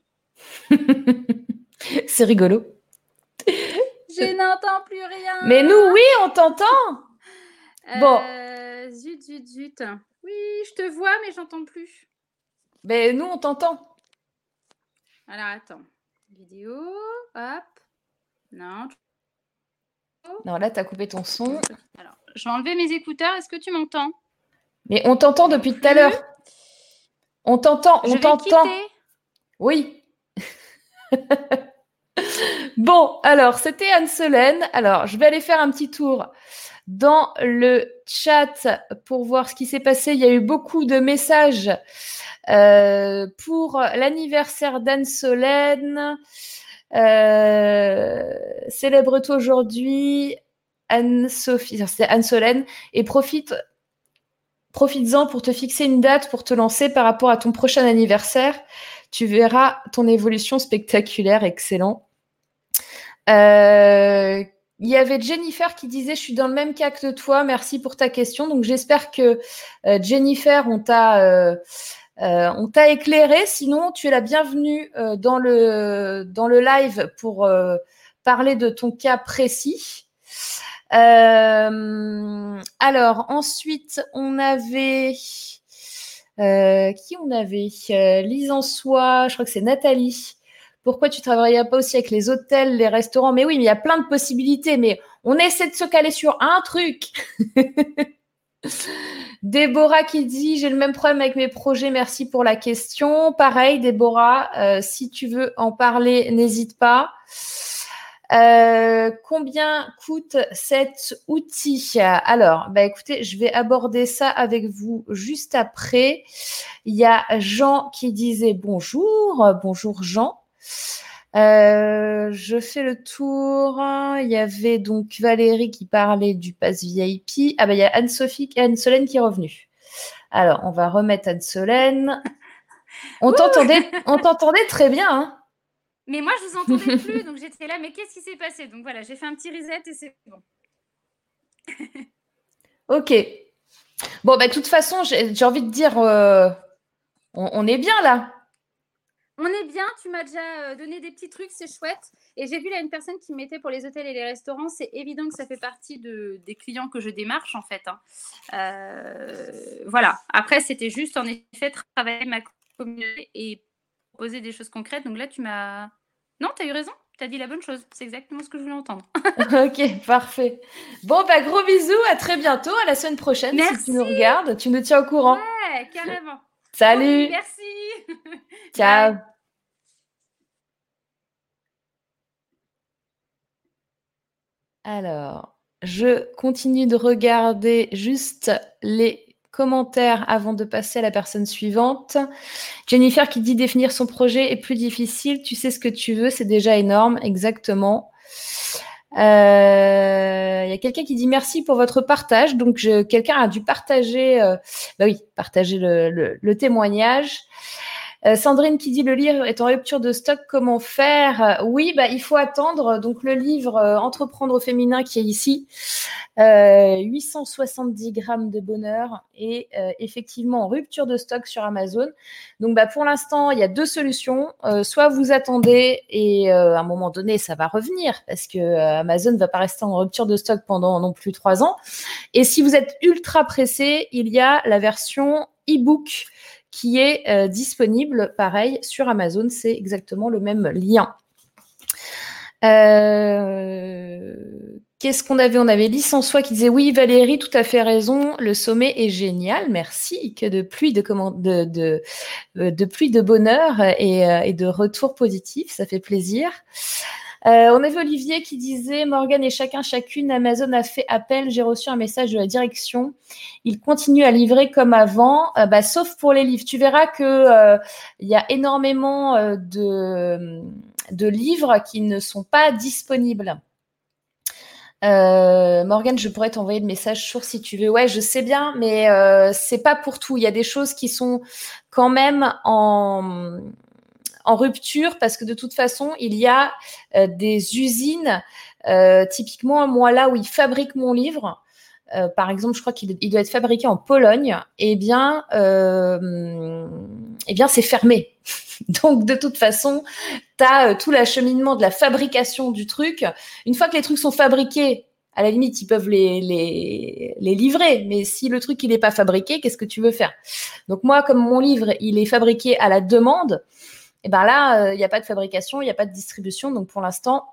C'est rigolo. Je n'entends plus rien. Mais nous, oui, on t'entend. bon. Euh, zut, zut, zut. Oui, je te vois, mais j'entends plus. Mais nous, on t'entend. Alors, attends. Vidéo, hop. Non. Non, là, t'as coupé ton son. Alors, je vais enlever mes écouteurs. Est-ce que tu m'entends? Mais on t'entend depuis tout à l'heure. On t'entend, on t'entend. Oui. bon, alors, c'était Anne-Solène. Alors, je vais aller faire un petit tour dans le chat pour voir ce qui s'est passé. Il y a eu beaucoup de messages euh, pour l'anniversaire d'Anne-Solène. Euh, Célèbre-toi aujourd'hui Anne-Sophie, c'est Anne-Solène, et profite profites-en pour te fixer une date pour te lancer par rapport à ton prochain anniversaire. Tu verras ton évolution spectaculaire, excellent. Euh, il y avait Jennifer qui disait je suis dans le même cas que toi, merci pour ta question. Donc j'espère que euh, Jennifer, on t'a euh, on t'a éclairé. Sinon, tu es la bienvenue dans le dans le live pour parler de ton cas précis. Euh, alors ensuite, on avait euh, qui on avait? Euh, Lise en soi, je crois que c'est Nathalie. Pourquoi tu travailles pas aussi avec les hôtels, les restaurants? Mais oui, mais il y a plein de possibilités. Mais on essaie de se caler sur un truc. Déborah qui dit j'ai le même problème avec mes projets, merci pour la question. Pareil, Déborah, si tu veux en parler, n'hésite pas. Euh, combien coûte cet outil? Alors, bah écoutez, je vais aborder ça avec vous juste après. Il y a Jean qui disait bonjour, bonjour Jean. Euh, je fais le tour. Il y avait donc Valérie qui parlait du pass VIP. Ah bah il y a Anne-Sophie, Anne-Solène qui est revenue. Alors, on va remettre Anne-Solène. On t'entendait, on t'entendait très bien. Hein Mais moi, je vous entendais plus, donc j'étais là. Mais qu'est-ce qui s'est passé? Donc voilà, j'ai fait un petit reset et c'est bon. ok. Bon, bah, de toute façon, j'ai envie de dire, euh, on, on est bien là. On est bien, tu m'as déjà euh, donné des petits trucs, c'est chouette. Et j'ai vu là une personne qui mettait pour les hôtels et les restaurants, c'est évident que ça fait partie de, des clients que je démarche en fait. hein. Euh, voilà, après c'était juste en effet travailler ma communauté et poser des choses concrètes. Donc là tu m'as... Non, tu as eu raison, tu as dit la bonne chose, c'est exactement ce que je voulais entendre. ok, parfait. Bon, bah, gros bisous, à très bientôt, à la semaine prochaine. Si Merci. tu nous regardes, tu nous tiens au courant. Ouais, carrément. Salut, Merci. ciao. Bye. Alors, je continue de regarder juste les commentaires avant de passer à la personne suivante. Jennifer qui dit définir son projet est plus difficile. Tu sais ce que tu veux, c'est déjà énorme, exactement. Euh, Il y a quelqu'un qui dit merci pour votre partage. Donc, quelqu'un a dû partager, euh, bah oui, partager le témoignage. Euh, Sandrine qui dit le livre est en rupture de stock, comment faire? Oui, bah, il faut attendre. Donc le livre Entreprendre au féminin qui est ici, 870 grammes de bonheur et effectivement en rupture de stock sur Amazon. Donc bah, pour l'instant, il y a deux solutions. soit vous attendez et à un moment donné, ça va revenir parce que Amazon ne va pas rester en rupture de stock pendant non plus trois ans. Et si vous êtes ultra pressé, il y a la version e-book qui est euh, disponible, pareil, sur Amazon. C'est exactement le même lien. Euh, qu'est-ce qu'on avait? On avait Licençois qui disait oui, Valérie, tout à fait raison. Le sommet est génial. Merci. Que de pluie de, de, de, euh, de, pluie de bonheur et de retour positif. Ça fait plaisir. Euh, on avait Olivier qui disait Morgan et chacun, chacune, Amazon a fait appel. J'ai reçu un message de la direction. Il continue à livrer comme avant, euh, bah, sauf pour les livres. Tu verras que euh, il y a énormément de, livres qui ne sont pas disponibles. Morgan, je pourrais t'envoyer le message sur si tu veux. Ouais, je sais bien, mais c'est pas pour tout. Il y a des choses qui sont quand même en, en rupture parce que de toute façon, il y a euh, des usines, euh, typiquement moi là où ils fabriquent mon livre. Euh, par exemple, je crois qu'il doit être fabriqué en Pologne, eh bien, eh bien, c'est fermé. Donc, de toute façon, tu as tout l'acheminement de la fabrication du truc. Une fois que les trucs sont fabriqués, à la limite, ils peuvent les, les, les livrer. Mais si le truc, il n'est pas fabriqué, qu'est-ce que tu veux faire? Donc, moi, comme mon livre, il est fabriqué à la demande, et bien là, euh, il n'y a pas de fabrication, il n'y a pas de distribution. Donc pour l'instant,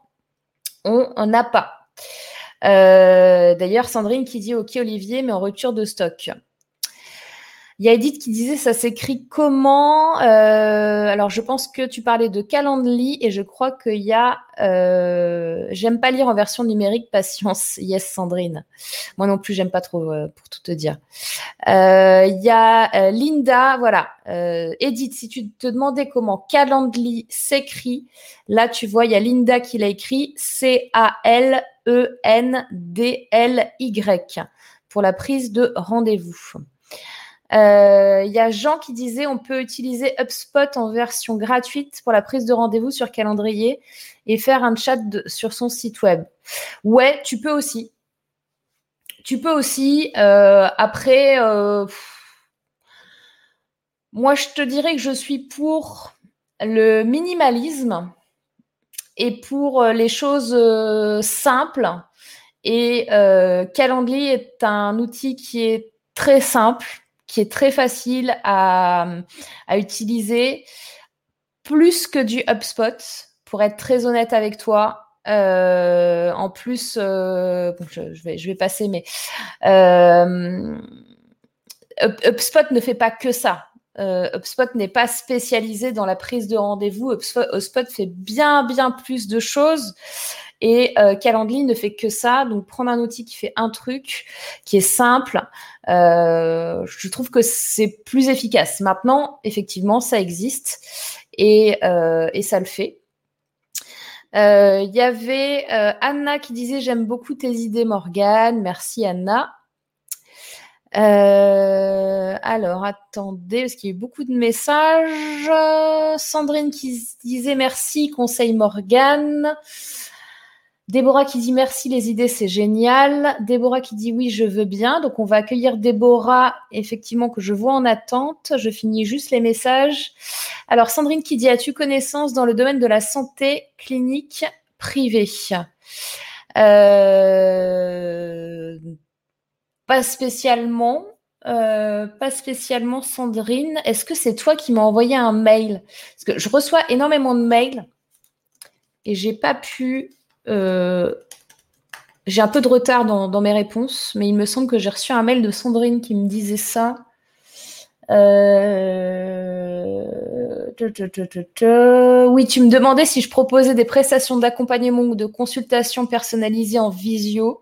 on n'en a pas. Euh, d'ailleurs, Sandrine qui dit OK Olivier, mais en rupture de stock. Il y a Edith qui disait ça s'écrit comment euh, Alors je pense que tu parlais de Calendly et je crois qu'il y a euh, j'aime pas lire en version numérique patience. Yes Sandrine. Moi non plus j'aime pas trop euh, pour tout te dire. Il y a Linda voilà Edith si tu te demandais comment Calendly s'écrit là tu vois il y a Linda qui l'a écrit C A L E N D L Y pour la prise de rendez-vous. Il euh, y a Jean qui disait on peut utiliser HubSpot en version gratuite pour la prise de rendez-vous sur calendrier et faire un chat sur son site web. Ouais, tu peux aussi. Tu peux aussi. Euh, après, euh, moi, je te dirais que je suis pour le minimalisme et pour les choses simples. Et Calendly est un outil qui est très simple qui est très facile à, utiliser, plus que du HubSpot, pour être très honnête avec toi. Euh, en plus, euh, je, vais, je vais passer, mais euh, HubSpot ne fait pas que ça. HubSpot n'est pas spécialisé dans la prise de rendez-vous. HubSpot fait bien, bien plus de choses. Et euh, Calendly ne fait que ça. Donc, prendre un outil qui fait un truc, qui est simple, euh, je trouve que c'est plus efficace. Maintenant, effectivement, ça existe et, euh, et ça le fait. Il y avait Anna qui disait J'aime beaucoup tes idées, Morgane. Merci, Anna. alors, attendez, parce qu'il y a eu beaucoup de messages. Sandrine qui disait merci, conseil Morgane. Déborah qui dit merci, les idées, c'est génial. Déborah qui dit oui, je veux bien. Donc, on va accueillir Déborah, effectivement, que je vois en attente. Je finis juste les messages. Alors, Sandrine qui dit as-tu connaissance dans le domaine de la santé clinique privée? Euh, Pas spécialement. Euh, pas spécialement, Sandrine. Est-ce que c'est toi qui m'as envoyé un mail? Parce que je reçois énormément de mails et j'ai pas pu j'ai un peu de retard dans, mes réponses, mais il me semble que j'ai reçu un mail de Sandrine qui me disait ça. Euh, oui, tu me demandais si je proposais des prestations d'accompagnement ou de consultation personnalisées en visio.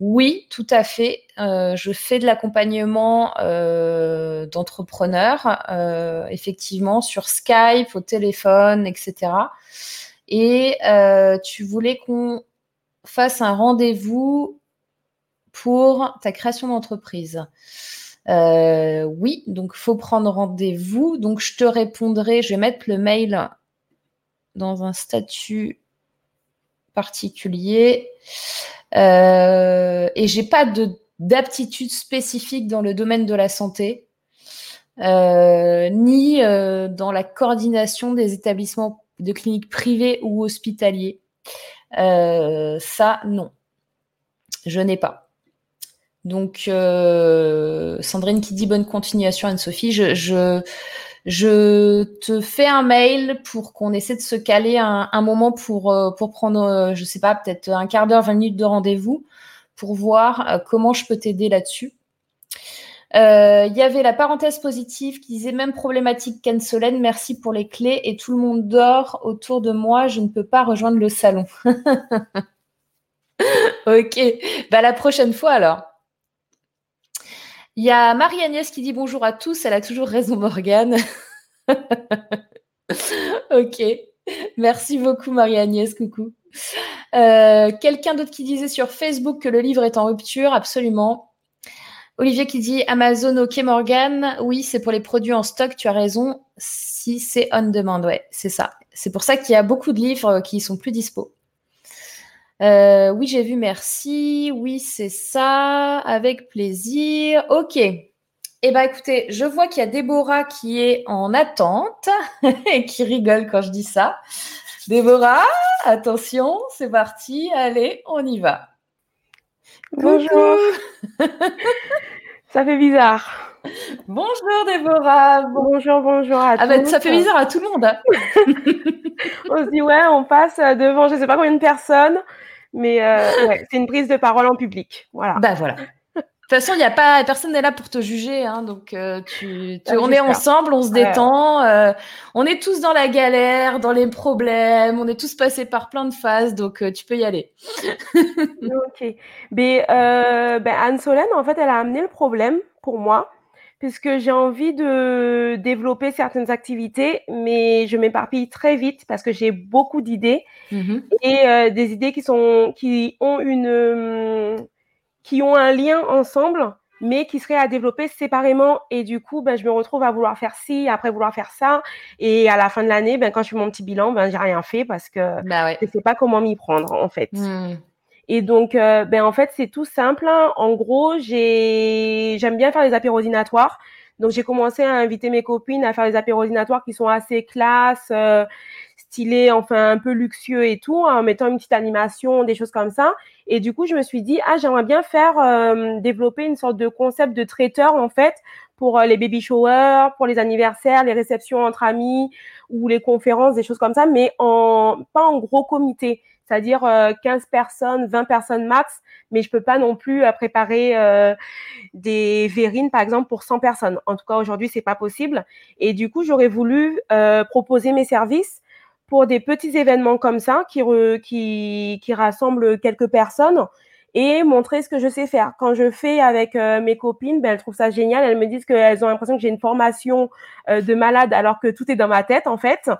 Oui, tout à fait. Euh, je fais de l'accompagnement d'entrepreneurs, effectivement, sur Skype, au téléphone, etc et euh, tu voulais qu'on fasse un rendez-vous pour ta création d'entreprise. oui, donc faut prendre rendez-vous. Donc je te répondrai, je vais mettre le mail dans un statut particulier. et j'ai pas de d'aptitude spécifique dans le domaine de la santé, ni dans la coordination des établissements de cliniques privées ou hospitaliers. ça, non je n'ai pas. Donc, euh, Sandrine qui dit bonne continuation, Anne-Sophie. Je, je, te fais un mail pour qu'on essaie de se caler un, moment pour, euh, pour prendre, euh, je sais pas, peut-être un quart d'heure, 20 minutes de rendez-vous pour voir comment je peux t'aider là-dessus. Il y avait la parenthèse positive qui disait même problématique qu'Anne Solène, merci pour les clés et tout le monde dort autour de moi, je ne peux pas rejoindre le salon. ok, bah la prochaine fois alors. Il y a Marie-Agnès qui dit bonjour à tous, elle a toujours raison Morgane. ok, merci beaucoup Marie-Agnès, coucou. Euh, quelqu'un d'autre qui disait sur Facebook que le livre est en rupture, absolument. Olivier qui dit Amazon, ok Morgane, oui, c'est pour les produits en stock, tu as raison, si c'est on demand, ouais, c'est ça. C'est pour ça qu'il y a beaucoup de livres qui sont plus dispo. Euh, oui, j'ai vu, merci. Oui, c'est ça, avec plaisir. Ok. Eh bien, écoutez, je vois qu'il y a Déborah qui est en attente et qui rigole quand je dis ça. Déborah, attention, c'est parti. Allez, on y va. Bonjour. ça fait bizarre. Bonjour Déborah. Bonjour, bonjour à ah ben, ça fait bizarre à tout le monde. Hein. on se dit ouais, on passe devant je ne sais pas combien de personnes. Mais euh, c'est une prise de parole en public. Voilà. Bah voilà. De toute façon, il y a pas personne n'est là pour te juger, hein, donc euh, tu, ah, on est ensemble, on se détend, euh, on est tous dans la galère, dans les problèmes, on est tous passés par plein de phases, donc tu peux y aller. ok. Mais ben, Anne Solène, en fait, elle a amené le problème pour moi puisque j'ai envie de développer certaines activités, mais je m'éparpille très vite parce que j'ai beaucoup d'idées mmh et euh, des idées qui sont qui ont une euh, qui ont un lien ensemble, mais qui seraient à développer séparément. Et du coup, ben, je me retrouve à vouloir faire ci, après vouloir faire ça, et à la fin de l'année, ben, quand je fais mon petit bilan, ben, j'ai rien fait parce que bah je ne sais pas comment m'y prendre en fait. Mmh. Et donc, euh, ben en fait, c'est tout simple. Hein. En gros, j'ai, j'aime bien faire les apérodinatoires. Donc, j'ai commencé à inviter mes copines à faire les apérodinatoires qui sont assez classe, euh, stylés, enfin un peu luxueux et tout, en mettant une petite animation, des choses comme ça. Et du coup, je me suis dit, ah, j'aimerais bien faire euh, développer une sorte de concept de traiteur en fait pour les baby showers, pour les anniversaires, les réceptions entre amis ou les conférences, des choses comme ça, mais en pas en gros comité c'est-à-dire 15 euh, personnes, 20 personnes max, mais je peux pas non plus euh, préparer euh, des verrines par exemple pour 100 personnes. En tout cas, aujourd'hui, c'est pas possible. Et du coup, j'aurais voulu proposer mes services pour des petits événements comme ça qui, qui, qui rassemblent quelques personnes et montrer ce que je sais faire. Quand je fais avec mes copines, ben, elles trouvent ça génial. Elles me disent qu'elles ont l'impression que j'ai une formation de malade alors que tout est dans ma tête en fait.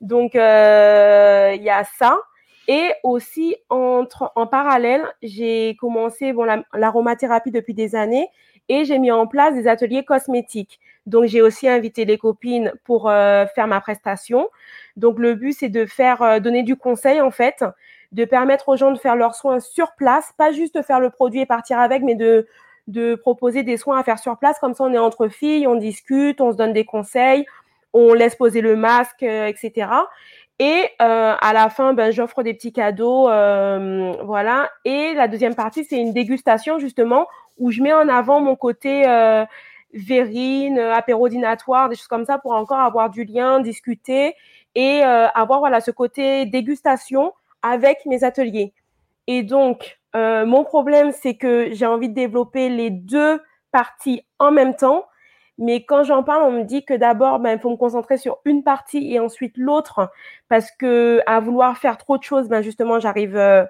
Donc il y a ça. Et aussi, entre, en parallèle, j'ai commencé bon, l'aromathérapie depuis des années et j'ai mis en place des ateliers cosmétiques. Donc, j'ai aussi invité les copines pour euh, faire ma prestation. Donc, le but, c'est de faire euh, donner du conseil, en fait, de permettre aux gens de faire leurs soins sur place, pas juste de faire le produit et partir avec, mais de, de proposer des soins à faire sur place. Comme ça, on est entre filles, on discute, on se donne des conseils, on laisse poser le masque, euh, etc. Et euh, à la fin, ben, j'offre des petits cadeaux, euh, voilà. Et la deuxième partie, c'est une dégustation justement où je mets en avant mon côté euh, verrine, apérodinatoire, des choses comme ça pour encore avoir du lien, discuter et avoir voilà ce côté dégustation avec mes ateliers. Et donc, mon problème, c'est que j'ai envie de développer les deux parties en même temps mais quand j'en parle, on me dit que d'abord, ben, il faut me concentrer sur une partie et ensuite l'autre, parce que à vouloir faire trop de choses, ben, justement, j'arrive euh,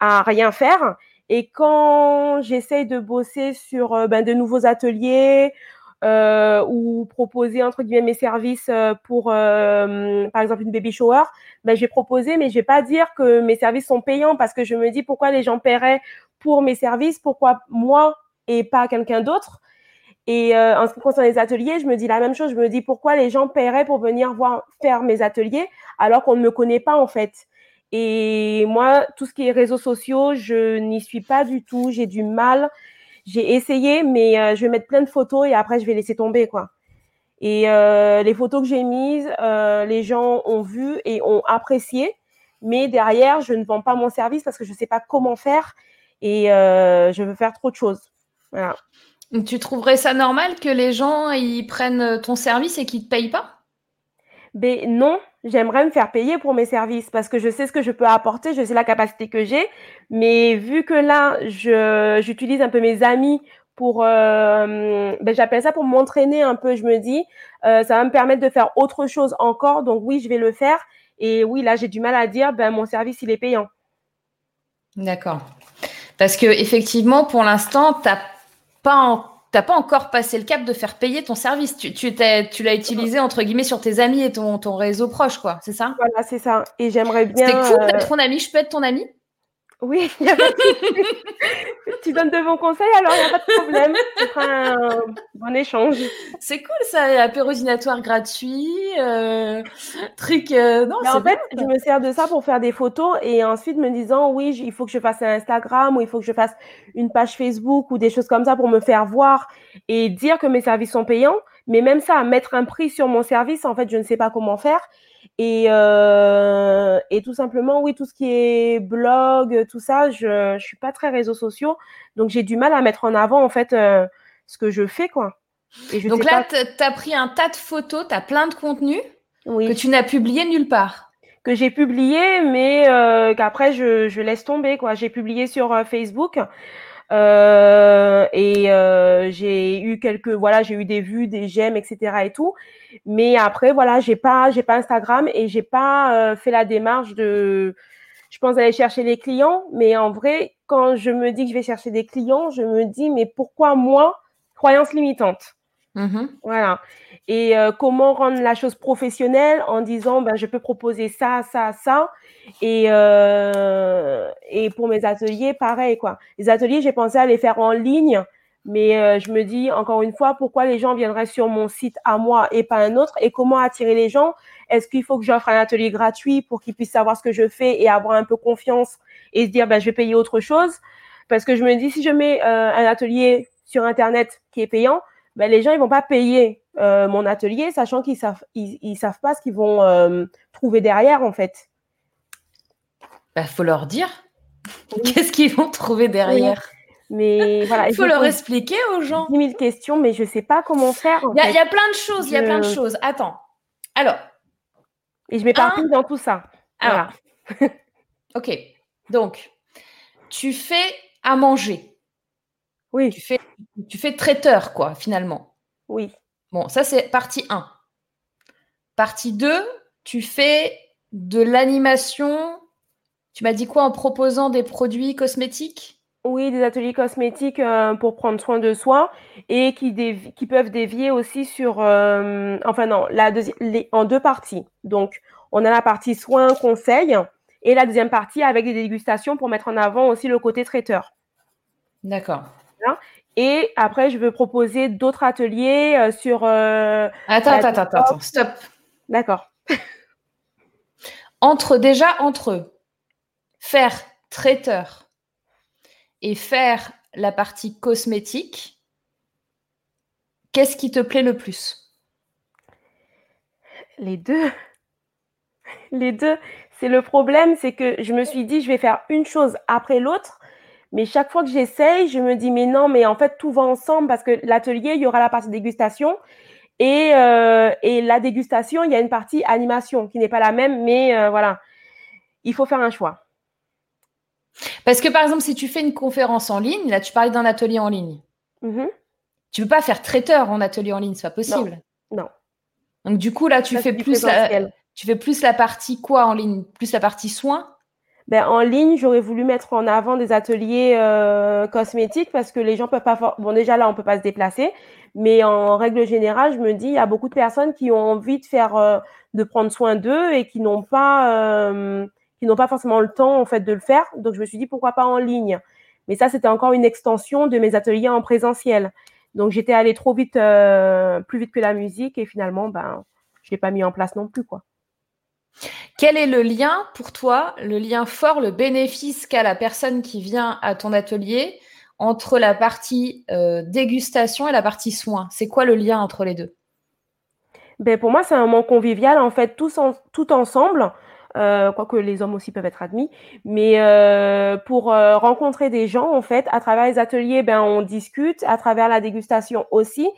à rien faire. Et quand j'essaye de bosser sur euh, ben, de nouveaux ateliers euh, ou proposer entre guillemets mes services pour, par exemple, une baby shower, ben, je vais proposer, mais je vais pas dire que mes services sont payants parce que je me dis pourquoi les gens paieraient pour mes services, pourquoi moi et pas quelqu'un d'autre. Et euh, en ce qui concerne les ateliers, je me dis la même chose. Je me dis pourquoi les gens paieraient pour venir voir faire mes ateliers alors qu'on ne me connaît pas en fait. Et moi, tout ce qui est réseaux sociaux, je n'y suis pas du tout. J'ai du mal. J'ai essayé, mais euh, je vais mettre plein de photos et après je vais laisser tomber quoi. Et euh, les photos que j'ai mises, les gens ont vu et ont apprécié. Mais derrière, je ne vends pas mon service parce que je ne sais pas comment faire et je veux faire trop de choses. Voilà. Tu trouverais ça normal que les gens ils prennent ton service et qu'ils ne te payent pas? Ben non, j'aimerais me faire payer pour mes services parce que je sais ce que je peux apporter, je sais la capacité que j'ai. Mais vu que là, je, j'utilise un peu mes amis pour, euh, ben, j'appelle ça pour m'entraîner un peu. Je me dis, euh, ça va me permettre de faire autre chose encore. Donc oui, je vais le faire. Et oui, là, j'ai du mal à dire, ben mon service, il est payant. D'accord. Parce que effectivement, pour l'instant, tu n'as pas, en- t'as pas encore passé le cap de faire payer ton service. Tu, tu, tu l'as utilisé entre guillemets sur tes amis et ton, ton réseau proche, quoi. C'est ça? Voilà, c'est ça. Et j'aimerais bien. C'était cool euh, d'être ton ami. Je peux être ton ami? Oui, y a pas de tu donnes de bons conseils, alors il n'y a pas de problème. Ce sera un bon échange. C'est cool ça, apéro dînatoire gratuit, euh, truc. euh, non, en fait, bien, je me sers de ça pour faire des photos et ensuite me disant oui, il faut que je fasse un Instagram ou il faut que je fasse une page Facebook ou des choses comme ça pour me faire voir et dire que mes services sont payants. Mais même ça, mettre un prix sur mon service, en fait, je ne sais pas comment faire. Et, euh, et tout simplement, oui, tout ce qui est blog, tout ça, je ne suis pas très réseaux sociaux. Donc, j'ai du mal à mettre en avant, en fait, euh, ce que je fais, quoi. Et je Donc là, pas- tu as pris un tas de photos, tu as plein de contenus oui. que tu n'as publié nulle part. que j'ai publié, mais euh, qu'après je, je laisse tomber. quoi. J'ai publié sur Facebook euh, et euh, j'ai eu quelques, voilà, j'ai eu des vues, des j'aime, etc. et tout. Mais après, voilà, j'ai pas, j'ai pas Instagram et j'ai pas euh, fait la démarche de, je pense aller chercher les clients. Mais en vrai, quand je me dis que je vais chercher des clients, je me dis mais pourquoi moi, croyance limitante? Mhm. Voilà. Et euh, comment rendre la chose professionnelle en disant ben, je peux proposer ça, ça, ça. Et, euh, et pour mes ateliers, pareil. quoi. Les ateliers, j'ai pensé à les faire en ligne, mais euh, je me dis encore une fois, pourquoi les gens viendraient sur mon site à moi et pas un autre? Et comment attirer les gens? Est-ce qu'il faut que j'offre un atelier gratuit pour qu'ils puissent savoir ce que je fais et avoir un peu confiance et se dire ben, je vais payer autre chose? Parce que je me dis, si je mets un atelier sur Internet qui est payant, ben, les gens ils vont pas payer euh, mon atelier, sachant qu'ils savent ils, ils savent pas ce qu'ils vont euh, trouver derrière en fait. Bah, faut leur dire. Qu'est-ce qu'ils vont trouver derrière? Mais voilà, Il faut leur expliquer aux gens. 10 000 questions, mais je sais pas comment faire. Il y, a- y plein de choses, il y a plein de choses. Attends. Alors, Et je m'éparpille dans tout ça. alors, Voilà. ok. Donc, tu fais à manger. Oui, Tu fais, tu fais traiteur, quoi, finalement. oui, Bon, ça, c'est partie 1. Partie 2, tu fais de l'animation. Tu m'as dit quoi en proposant des produits cosmétiques? Oui, des ateliers cosmétiques euh, pour prendre soin de soi et qui, dévi- qui peuvent dévier aussi sur, euh, enfin non, la les, en deux parties. Donc, on a la partie soins, conseils et la deuxième partie avec des dégustations pour mettre en avant aussi le côté traiteur. D'accord. Et après, je veux proposer d'autres ateliers euh, sur. euh, Attends, attends, attends, attends, stop. D'accord. Entre déjà entre eux, faire traiteur et faire la partie cosmétique, qu'est-ce qui te plaît le plus? Les deux. Les deux. C'est le problème, c'est que je me suis dit, je vais faire une chose après l'autre. Mais chaque fois que j'essaye, je me dis, mais non, mais en fait, tout va ensemble parce que l'atelier, il y aura la partie dégustation. Et, euh, et la dégustation, il y a une partie animation qui n'est pas la même, mais euh, voilà. Il faut faire un choix. Parce que par exemple, si tu fais une conférence en ligne, là tu parlais d'un atelier en ligne, Mhm. tu peux pas faire traiteur en atelier en ligne, c'est pas possible. Non. Donc du coup là, tu Ça, fais plus la, tu fais plus la partie quoi en ligne, plus la partie soins. Ben, en ligne, j'aurais voulu mettre en avant des ateliers euh, cosmétiques parce que les gens peuvent pas. for- Bon, déjà là, on peut pas se déplacer, mais en règle générale, je me dis, il y a beaucoup de personnes qui ont envie de faire, euh, de prendre soin d'eux et qui n'ont pas, euh, qui n'ont pas forcément le temps en fait de le faire. Donc, je me suis dit pourquoi pas en ligne? Mais ça, c'était encore une extension de mes ateliers en présentiel. Donc j'étais allée trop vite, euh, plus vite que la musique et finalement, ben, je l'ai pas mis en place non plus, quoi. Quel est le lien pour toi, le lien fort, le bénéfice qu'a la personne qui vient à ton atelier entre la partie euh, dégustation et la partie soin C'est quoi le lien entre les deux? Ben, Pour moi, c'est un moment convivial, en fait, tous tout ensemble. Euh, quoique les hommes aussi peuvent être admis, mais euh, pour rencontrer des gens, en fait, à travers les ateliers, ben, on discute, à travers la dégustation aussi,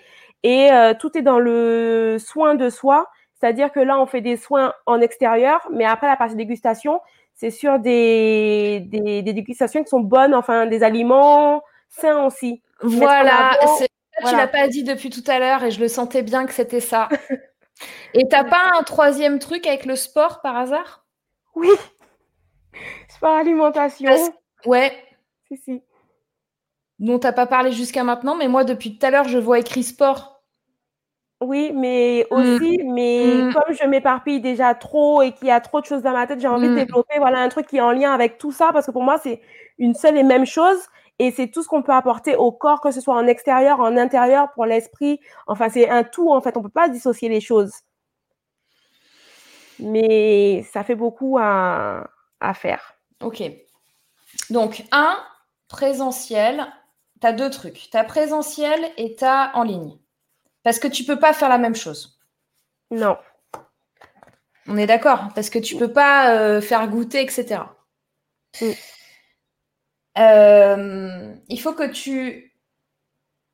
et tout est dans le soin de soi, c'est-à-dire que là, on fait des soins en extérieur, mais après la partie dégustation, c'est sur des, des, des, dégustations qui sont bonnes, enfin des aliments sains aussi. Voilà, tu l'as pas dit depuis tout à l'heure et je le sentais bien que c'était ça. et t'as pas un troisième truc avec le sport par hasard? Oui. Sport alimentation. Ouais. Si, si. Dont t'as pas parlé jusqu'à maintenant, mais moi, depuis tout à l'heure, je vois écrit sport. Oui, mais mmh. aussi, mais mmh. comme je m'éparpille déjà trop et qu'il y a trop de choses dans ma tête, j'ai envie de mmh. développer voilà, un truc qui est en lien avec tout ça, parce que pour moi, c'est une seule et même chose. Et c'est tout ce qu'on peut apporter au corps, que ce soit en extérieur, en intérieur, pour l'esprit. Enfin, c'est un tout, en fait. On peut pas dissocier les choses mais ça fait beaucoup à, faire. Ok. Donc, un, présentiel, tu as deux trucs. Tu as présentiel et tu as en ligne. Parce que tu peux pas faire la même chose. Non. On est d'accord Parce que tu peux pas euh, faire goûter, etc. Mm. Euh, il faut que tu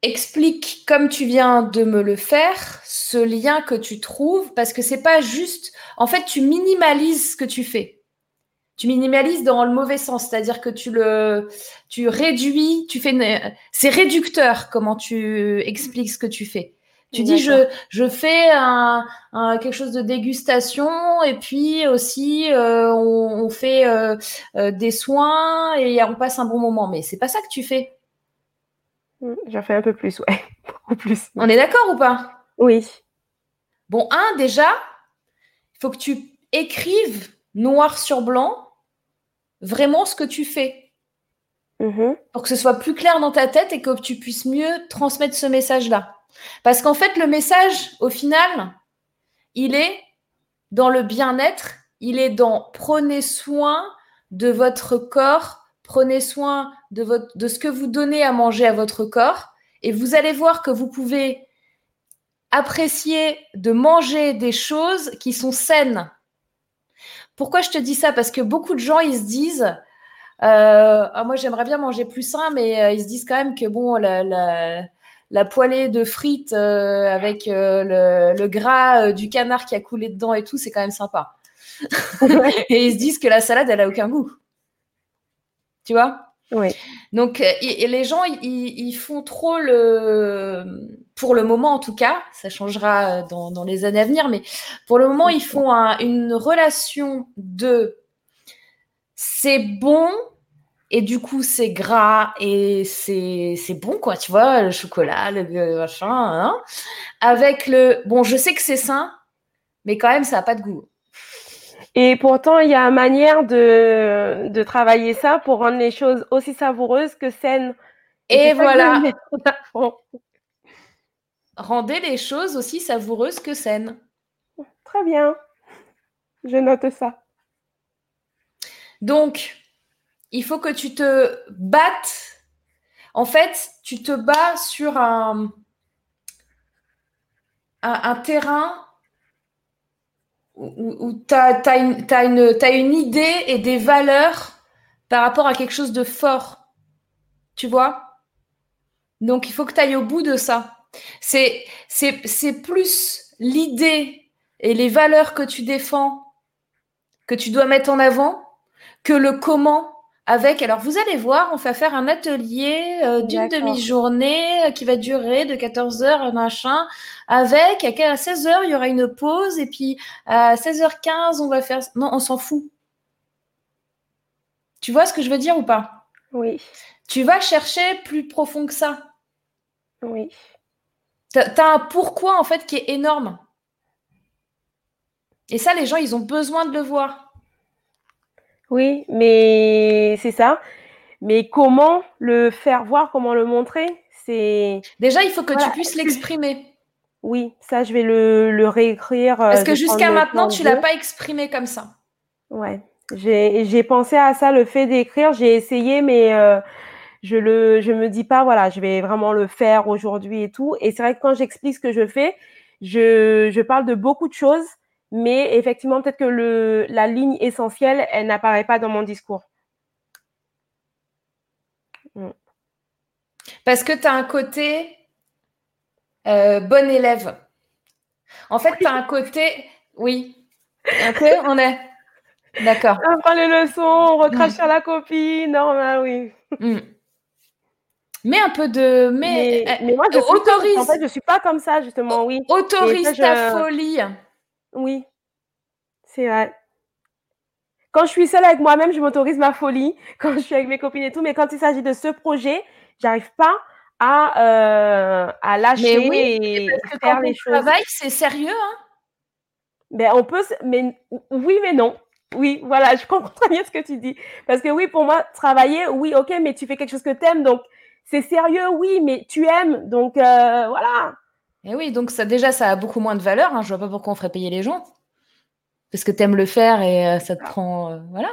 expliques, comme tu viens de me le faire, ce lien que tu trouves, parce que c'est pas juste. En fait, tu minimalises ce que tu fais. Tu minimalises dans le mauvais sens, c'est-à-dire que tu le, tu réduis, tu fais, c'est réducteur comment tu expliques ce que tu fais. Tu dis je, je fais un, quelque chose de dégustation et puis aussi euh, on, fait euh, euh, des soins et on passe un bon moment. Mais c'est pas ça que tu fais. Mmh, j'en fais un peu plus, ouais. Beaucoup plus. On est d'accord ou pas? Oui. Bon, un, déjà, il faut que tu écrives noir sur blanc vraiment ce que tu fais. Mmh pour que ce soit plus clair dans ta tête et que tu puisses mieux transmettre ce message-là. Parce qu'en fait, le message, au final, il est dans le bien-être, il est dans prenez soin de votre corps prenez soin de, ce que vous donnez à manger à votre corps et vous allez voir que vous pouvez apprécier de manger des choses qui sont saines. Pourquoi je te dis ça? Parce que beaucoup de gens, ils se disent, euh, ah, moi j'aimerais bien manger plus sain, mais euh, ils se disent quand même que bon, la, poêlée de frites euh, avec le, le, gras du canard qui a coulé dedans et tout, c'est quand même sympa. et ils se disent que la salade, elle a aucun goût. Tu vois? Oui. Donc, euh, les gens, ils, font trop le. Pour le moment, en tout cas, ça changera dans, les années à venir, mais pour le moment, ils font une relation de c'est bon, et du coup, c'est gras et c'est bon, quoi, tu vois, le chocolat, le, machin, hein, avec le bon, je sais que c'est sain, mais quand même, ça n'a pas de goût. Et pourtant, il y a une manière de, de travailler ça pour rendre les choses aussi savoureuses que saines. Et, voilà. Rendez les choses aussi savoureuses que saines. Très bien. Je note ça. Donc, il faut que tu te battes. En fait, tu te bats sur un, terrain où, tu as, une, idée et des valeurs par rapport à quelque chose de fort. Tu vois? Donc, il faut que tu ailles au bout de ça. C'est plus l'idée et les valeurs que tu défends que tu dois mettre en avant que le comment avec, alors vous allez voir, on va faire un atelier euh, d'une demi-journée euh, qui va durer de 14 heures, machin, avec, à 16 heures, il y aura une pause, et puis à 16h15, on va faire... Non, on s'en fout. Tu vois ce que je veux dire ou pas? Oui. Tu vas chercher plus profond que ça. Oui. Tu as un pourquoi, en fait, qui est énorme. Et ça, les gens, ils ont besoin de le voir. Oui, mais c'est ça. Mais comment le faire voir, comment le montrer, c'est. Déjà, il faut que tu puisses l'exprimer. Oui, ça, je vais le, le réécrire. Parce que jusqu'à maintenant, tu l'as pas exprimé comme ça? Ouais. J'ai pensé à ça, le fait d'écrire. J'ai essayé, mais je le, je me dis pas, voilà, je vais vraiment le faire aujourd'hui et tout. Et c'est vrai que quand j'explique ce que je fais, je, je parle de beaucoup de choses, mais effectivement, peut-être que le, la ligne essentielle, elle n'apparaît pas dans mon discours. Mm. Parce que tu as un côté euh, bon élève. En fait, tu as un côté. Oui. Ok, on est. D'accord. On prend les leçons, on recrache mm. sur la copie, normal, oui. Mm. Mais un peu de. Mais, mais, moi, je autorise. en fait, je suis pas comme ça, justement, oui. Autorise ta folie. Oui. C'est vrai. Quand je suis seule avec moi-même, je m'autorise ma folie. Quand je suis avec mes copines et tout. Mais quand il s'agit de ce projet, j'arrive pas à, euh, à lâcher et, faire les choses. travail, c'est sérieux, hein ben, on peut, mais oui, mais non. Oui, voilà, je comprends très bien ce que tu dis. Parce que oui, pour moi, travailler, oui, ok, mais tu fais quelque chose que tu aimes, donc c'est sérieux, oui, mais tu aimes, donc euh, voilà. Et oui, donc ça déjà, ça a beaucoup moins de valeur. Hein. Je vois pas pourquoi on ferait payer les gens. Parce que tu aimes le faire et euh, ça te prend. Euh, voilà.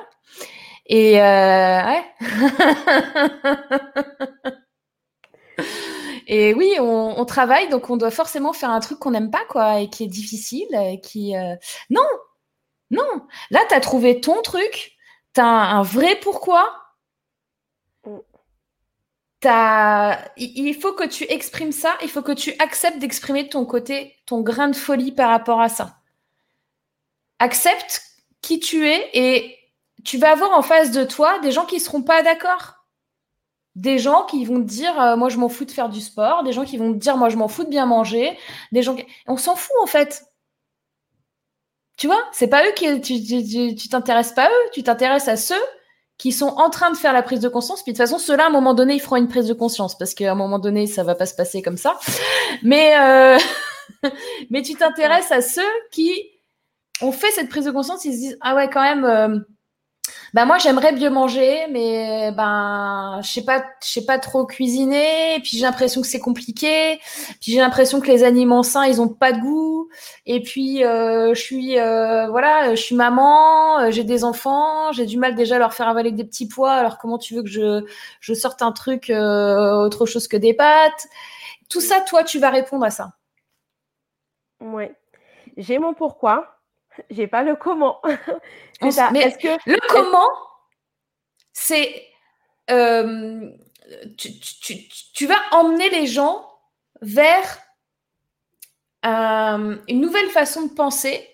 Et ouais. et oui, on, travaille, donc on doit forcément faire un truc qu'on n'aime pas, quoi, et qui est difficile, et qui. Non, non. Là, tu as trouvé ton truc, tu as un vrai pourquoi. Il faut que tu exprimes ça, il faut que tu acceptes d'exprimer ton côté, ton grain de folie par rapport à ça. Accepte qui tu es et tu vas avoir en face de toi des gens qui ne seront pas d'accord. Des gens qui vont te dire euh, moi je m'en fous de faire du sport, des gens qui vont te dire moi je m'en fous de bien manger, des gens on s'en fout en fait. Tu vois, c'est pas eux qui tu t'intéresses pas à eux, tu t'intéresses à ceux qui sont en train de faire la prise de conscience. Puis de toute façon, ceux-là, à un moment donné, ils feront une prise de conscience parce qu'à un moment donné, ça va pas se passer comme ça. Mais, euh... mais tu t'intéresses à ceux qui ont fait cette prise de conscience. Ils se disent ah ouais, quand même. Bah moi j'aimerais bien manger, mais ben je sais pas, je sais pas trop cuisiner. Puis j'ai l'impression que c'est compliqué. Puis j'ai l'impression que les aliments sains ils ont pas de goût. Et puis euh, je suis euh, voilà, je suis maman, euh, j'ai des enfants, j'ai du mal déjà à leur faire avaler des petits pois. Alors comment tu veux que je je sorte un truc autre chose que des pâtes? Tout ça, toi tu vas répondre à ça. Oui, j'ai mon pourquoi j'ai pas le comment. Mais est-ce que le comment, c'est euh, tu, vas emmener les gens vers euh, une nouvelle façon de penser,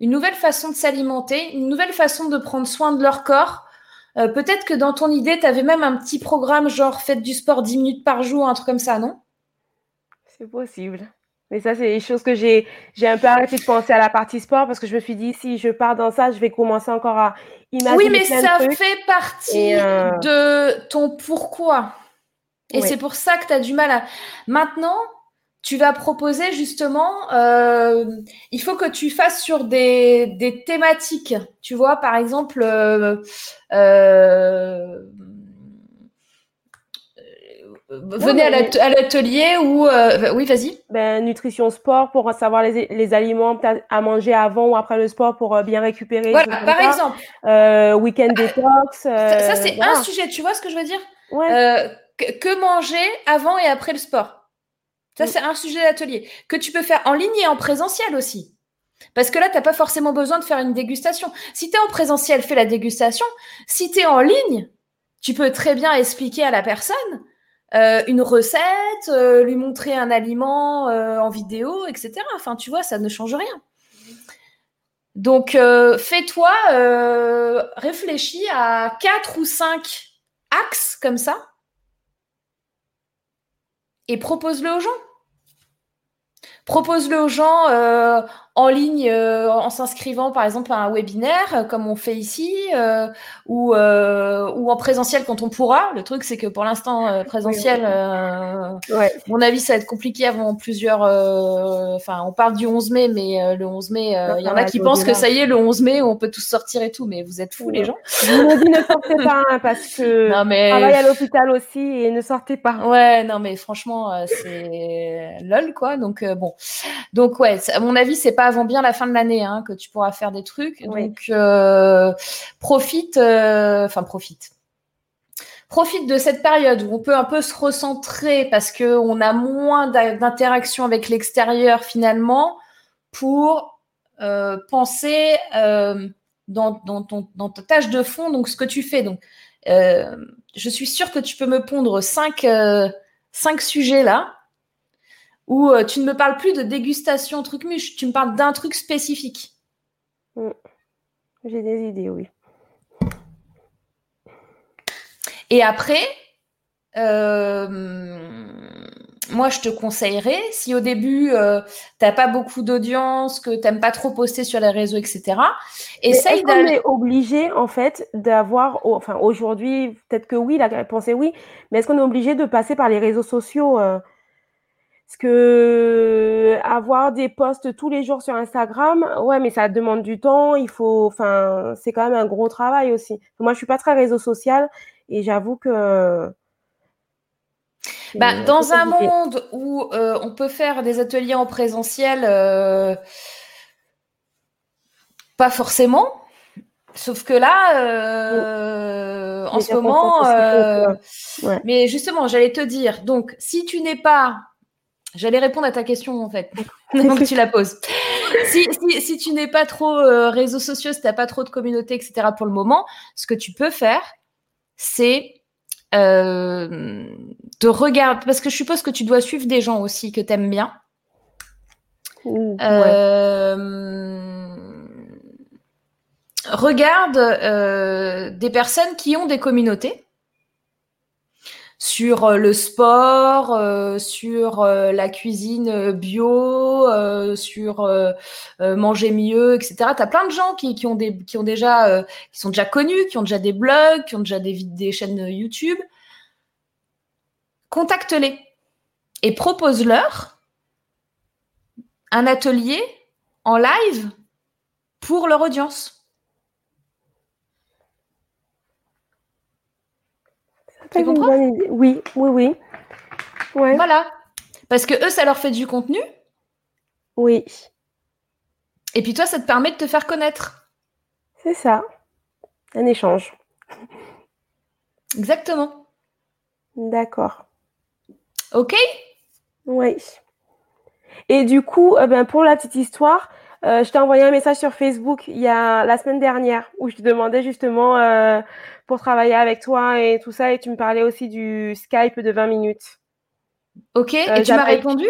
une nouvelle façon de s'alimenter, une nouvelle façon de prendre soin de leur corps. Euh, peut-être que dans ton idée, tu avais même un petit programme genre faites du sport 10 minutes par jour, un truc comme ça, non? C'est possible. Mais ça, c'est des choses que j'ai, j'ai un peu arrêté de penser à la partie sport parce que je me suis dit, si je pars dans ça, je vais commencer encore à imaginer. Oui, mais ça fait partie euh, de ton pourquoi. Et c'est pour ça que tu as du mal à. Maintenant, tu vas proposer justement, euh, il faut que tu fasses sur des, des thématiques. Tu vois, par exemple, euh, venez à l'atelier ou euh, oui vas-y. Ben, nutrition sport pour savoir les, les, aliments à manger avant ou après le sport pour euh, bien récupérer voilà, par exemple. Euh, week-end détox ça, c'est un sujet tu vois ce que je veux dire? Que, manger avant et après le sport. Ça mm. c'est un sujet d'atelier. Que tu peux faire en ligne et en présentiel aussi. Parce que là, tu n'as pas forcément besoin de faire une dégustation. Si tu es en présentiel, fais la dégustation. Si tu es en ligne, tu peux très bien expliquer à la personne euh, une recette, euh, lui montrer un aliment euh, en vidéo, etc. Enfin, tu vois, ça ne change rien. Donc, fais-toi, réfléchis à quatre ou cinq axes comme ça et propose-le aux gens. propose-le aux gens en ligne euh, en s'inscrivant par exemple à un webinaire euh, comme on fait ici euh, ou, ou en présentiel quand on pourra. Le truc c'est que pour l'instant présentiel, Ouais. mon avis ça va être compliqué avant plusieurs. Enfin on parle du 11 mai mais le 11 mai il y en a qui pensent que ça y est le 11 mai on peut tous sortir et tout mais vous êtes fous les gens. Je vous dis ne sortez pas hein, parce que Non mais travaille à l'hôpital aussi et ne sortez pas. ouais non mais franchement c'est lol quoi donc bon donc ouais à mon avis c'est pas avant bien la fin de l'année hein, que tu pourras faire des trucs. Oui. donc euh, profite euh, enfin profite. Profite de cette période où on peut un peu se recentrer parce que on a moins d'interaction avec l'extérieur finalement pour euh, penser dans, dans, ton, dans ta tâche de fond donc ce que tu fais. Donc euh, je suis sûre que tu peux me pondre cinq, euh, cinq sujets là où euh, tu ne me parles plus de dégustation truc muche, tu me parles d'un truc spécifique. J'ai des idées, oui. Et après, euh, moi, je te conseillerais, si au début, euh, t'as pas beaucoup d'audience, que t'aimes pas trop poster sur les réseaux, etc., essaye Est-ce qu'on d'aller... est obligé, en fait, d'avoir, oh, enfin, aujourd'hui, peut-être que oui, la réponse est oui, mais est-ce qu'on est obligé de passer par les réseaux sociaux euh, Parce que avoir des posts tous les jours sur Instagram, ouais, mais ça demande du temps, il faut, enfin, c'est quand même un gros travail aussi. Moi, je suis pas très réseau social et j'avoue que. Bah, dans un monde où euh, on peut faire des ateliers en présentiel, euh, pas forcément. Sauf que là, euh, en ce moment, ouais. mais justement, j'allais te dire, donc, si tu n'es pas, j'allais répondre à ta question en fait, donc tu la poses. Si, si, si tu n'es pas trop euh, réseaux sociaux, si tu n'as pas trop de communauté, etc. pour le moment, ce que tu peux faire, c'est euh, de regarder, parce que je suppose que tu dois suivre des gens aussi que tu aimes bien. Ouais. Euh, regarde euh, des personnes qui ont des communautés sur euh, le sport, euh, sur euh, la cuisine bio, sur manger mieux, etc. Tu as plein de gens qui, ont, déjà, sont déjà connus, qui ont déjà des blogs, qui ont déjà des chaînes YouTube. Contacte-les et propose-leur un atelier en live pour leur audience. Une comprends. Oui, oui, oui. Ouais, Voilà. Parce que eux, ça leur fait du contenu. oui, Et puis toi, ça te permet de te faire connaître. c'est ça. Un échange. Exactement. D'accord. OK? Oui. Et du coup, euh, ben, pour la petite histoire, euh, je t'ai envoyé un message sur Facebook il y a la semaine dernière où je te demandais justement euh, pour travailler avec toi et tout ça, et tu me parlais aussi du Skype de 20 minutes. OK. Euh, Et tu m'as répondu?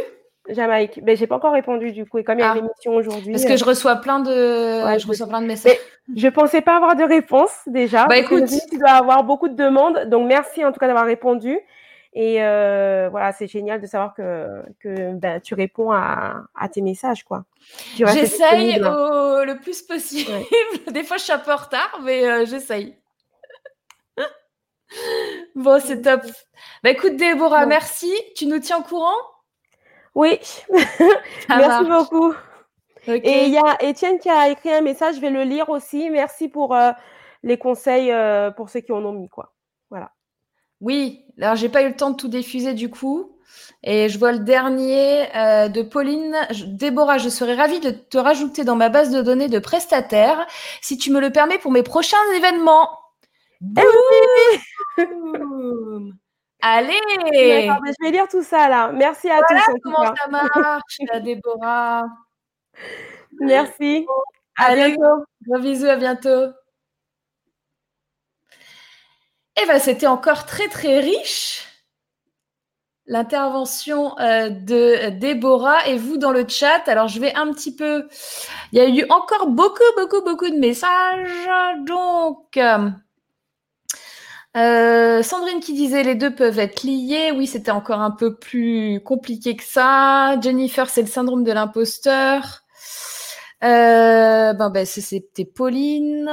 Jamaïque. Ben, j'ai pas encore répondu du coup, et comme il y a Ah. l'émission aujourd'hui, Parce que je reçois plein de, Ouais, je reçois plein de messages. je pensais pas avoir de réponse déjà. Bah, écoute. tu dois avoir beaucoup de demandes, donc merci en tout cas d'avoir répondu. Et euh, voilà, c'est génial de savoir que, que ben, tu réponds à, à tes messages, quoi. J'essaye au- le plus possible. Des fois, je suis un peu en retard, mais euh, j'essaye. bon, c'est top. Bah écoute, Déborah, Bon. merci. Tu nous tiens au courant? Oui, merci marche. beaucoup. Et il y a Étienne qui a écrit un message, je vais le lire aussi. Merci pour euh, les conseils pour ceux qui en ont mis, quoi. Oui, alors j'ai pas eu le temps de tout diffuser du coup. Et je vois le dernier euh, de Pauline. Je- Déborah, je serais ravie de te rajouter dans ma base de données de prestataires si tu me le permets pour mes prochains événements. Boum Allez je vais lire tout ça là. Merci à tous. en tout Comment ça marche, la Déborah Merci. À Allez, bientôt. gros bisous, à bientôt. Eh ben, c'était encore très très riche l'intervention euh, de Déborah et vous dans le chat. Alors je vais un petit peu. Il y a eu encore beaucoup beaucoup beaucoup de messages. Donc euh, Euh, Sandrine qui disait les deux peuvent être liés. Oui, c'était encore un peu plus compliqué que ça. Jennifer, c'est le syndrome de l'imposteur. Ben, ben, c'était Pauline.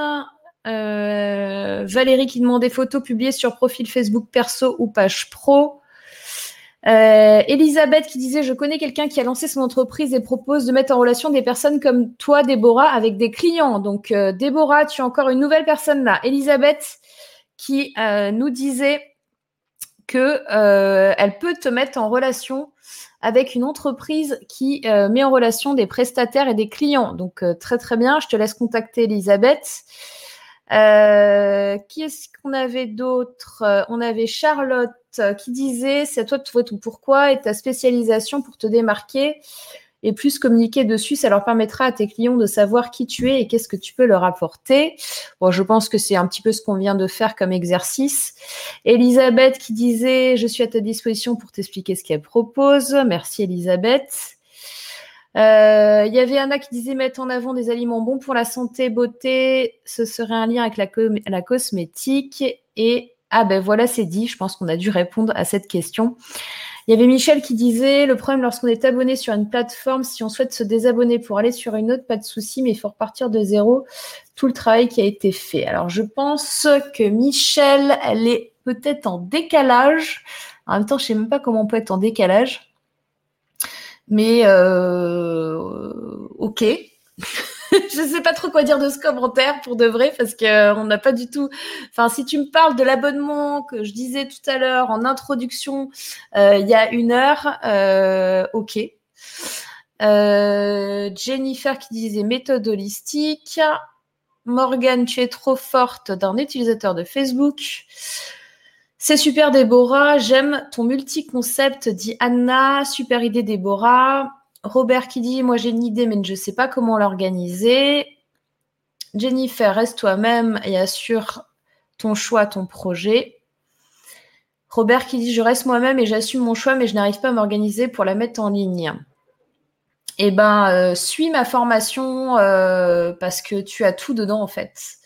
Euh, Valérie qui demandait photos publiées sur profil Facebook perso ou page pro. Euh, Elisabeth qui disait Je connais quelqu'un qui a lancé son entreprise et propose de mettre en relation des personnes comme toi, Déborah, avec des clients. Donc, euh, Déborah, tu as encore une nouvelle personne là. Elisabeth qui nous disait que elle peut te mettre en relation avec une entreprise qui met en relation des prestataires et des clients. Donc, très très bien. Je te laisse contacter Elisabeth. Euh, qui est-ce qu'on avait d'autre? Euh, On avait Charlotte euh, qui disait c'est à toi de trouver ton pourquoi et ta spécialisation pour te démarquer et plus communiquer dessus, ça leur permettra à tes clients de savoir qui tu es et qu'est-ce que tu peux leur apporter. Je pense que c'est un petit peu ce qu'on vient de faire comme exercice. Elisabeth qui disait je suis à ta disposition pour t'expliquer ce qu'elle propose. Merci Elisabeth. Euh, il y avait Anna qui disait mettre en avant des aliments bons pour la santé, beauté, ce serait un lien avec la, cosmétique. Et ah ben voilà, c'est dit. Je pense qu'on a dû répondre à cette question. Il y avait Michel qui disait le problème lorsqu'on est abonné sur une plateforme, si on souhaite se désabonner pour aller sur une autre, pas de souci, mais il faut repartir de zéro. Tout le travail qui a été fait. Alors je pense que Michel, elle est peut-être en décalage. En même temps, je sais même pas comment on peut être en décalage. Mais euh, ok. je ne sais pas trop quoi dire de ce commentaire pour de vrai parce qu'on euh, n'a pas du tout. Enfin, si tu me parles de l'abonnement que je disais tout à l'heure en introduction, euh, il y a une heure, ok. Jennifer qui disait méthode holistique. Morgane, tu es trop forte d'un utilisateur de Facebook. C'est super Déborah, j'aime ton multi-concept, dit Anna. Super idée Déborah. Robert qui dit, moi j'ai une idée mais je ne sais pas comment l'organiser. Jennifer, reste toi-même et assure ton choix, ton projet. Robert qui dit, je reste moi-même et j'assume mon choix mais je n'arrive pas à m'organiser pour la mettre en ligne. Eh ben, euh, suis ma formation euh, parce que tu as tout dedans en fait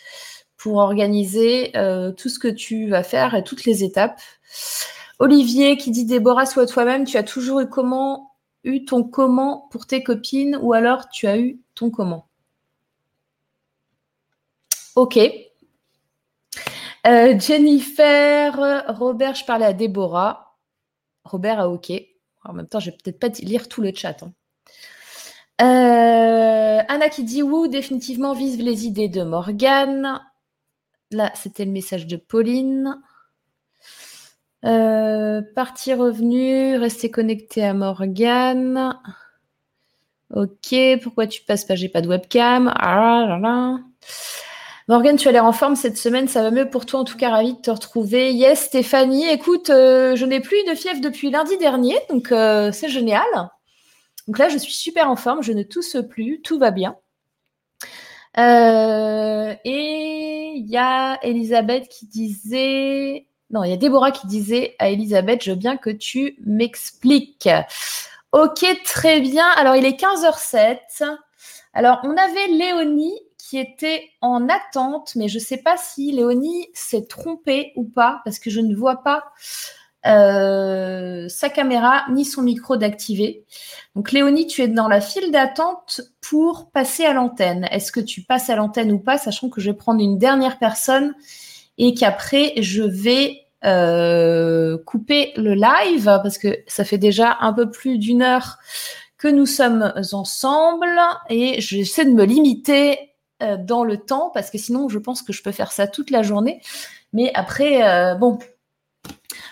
pour organiser euh, tout ce que tu vas faire et toutes les étapes. Olivier qui dit Déborah, sois toi-même, tu as toujours eu comment eu ton comment pour tes copines ou alors tu as eu ton comment? Ok. Euh, Jennifer, Robert, je parlais à Déborah. Robert a OK. En même temps, je vais peut-être pas lire tout le chat. Hein. Euh, Anna qui dit oui, définitivement vive les idées de Morgane. Là, c'était le message de Pauline. Euh, partie revenu, rester connecté à Morgane. Ok, pourquoi tu passes pas J'ai pas de webcam. Ah. Morgane, tu as l'air en forme cette semaine, ça va mieux pour toi. En tout cas, ravi de te retrouver. Yes, Stéphanie, écoute, euh, je n'ai plus de fièvre depuis lundi dernier, donc euh, c'est génial. Donc là, je suis super en forme, je ne tousse plus, tout va bien. Euh, et il y a Elisabeth qui disait, non, il y a Déborah qui disait à Elisabeth, je veux bien que tu m'expliques. Ok, très bien. Alors, il est 15h07. Alors, on avait Léonie qui était en attente, mais je ne sais pas si Léonie s'est trompée ou pas, parce que je ne vois pas euh, sa caméra ni son micro d'activer. Donc Léonie, tu es dans la file d'attente pour passer à l'antenne. Est-ce que tu passes à l'antenne ou pas, sachant que je vais prendre une dernière personne et qu'après je vais euh, couper le live parce que ça fait déjà un peu plus d'une heure que nous sommes ensemble et j'essaie de me limiter euh, dans le temps parce que sinon je pense que je peux faire ça toute la journée. Mais après, bon,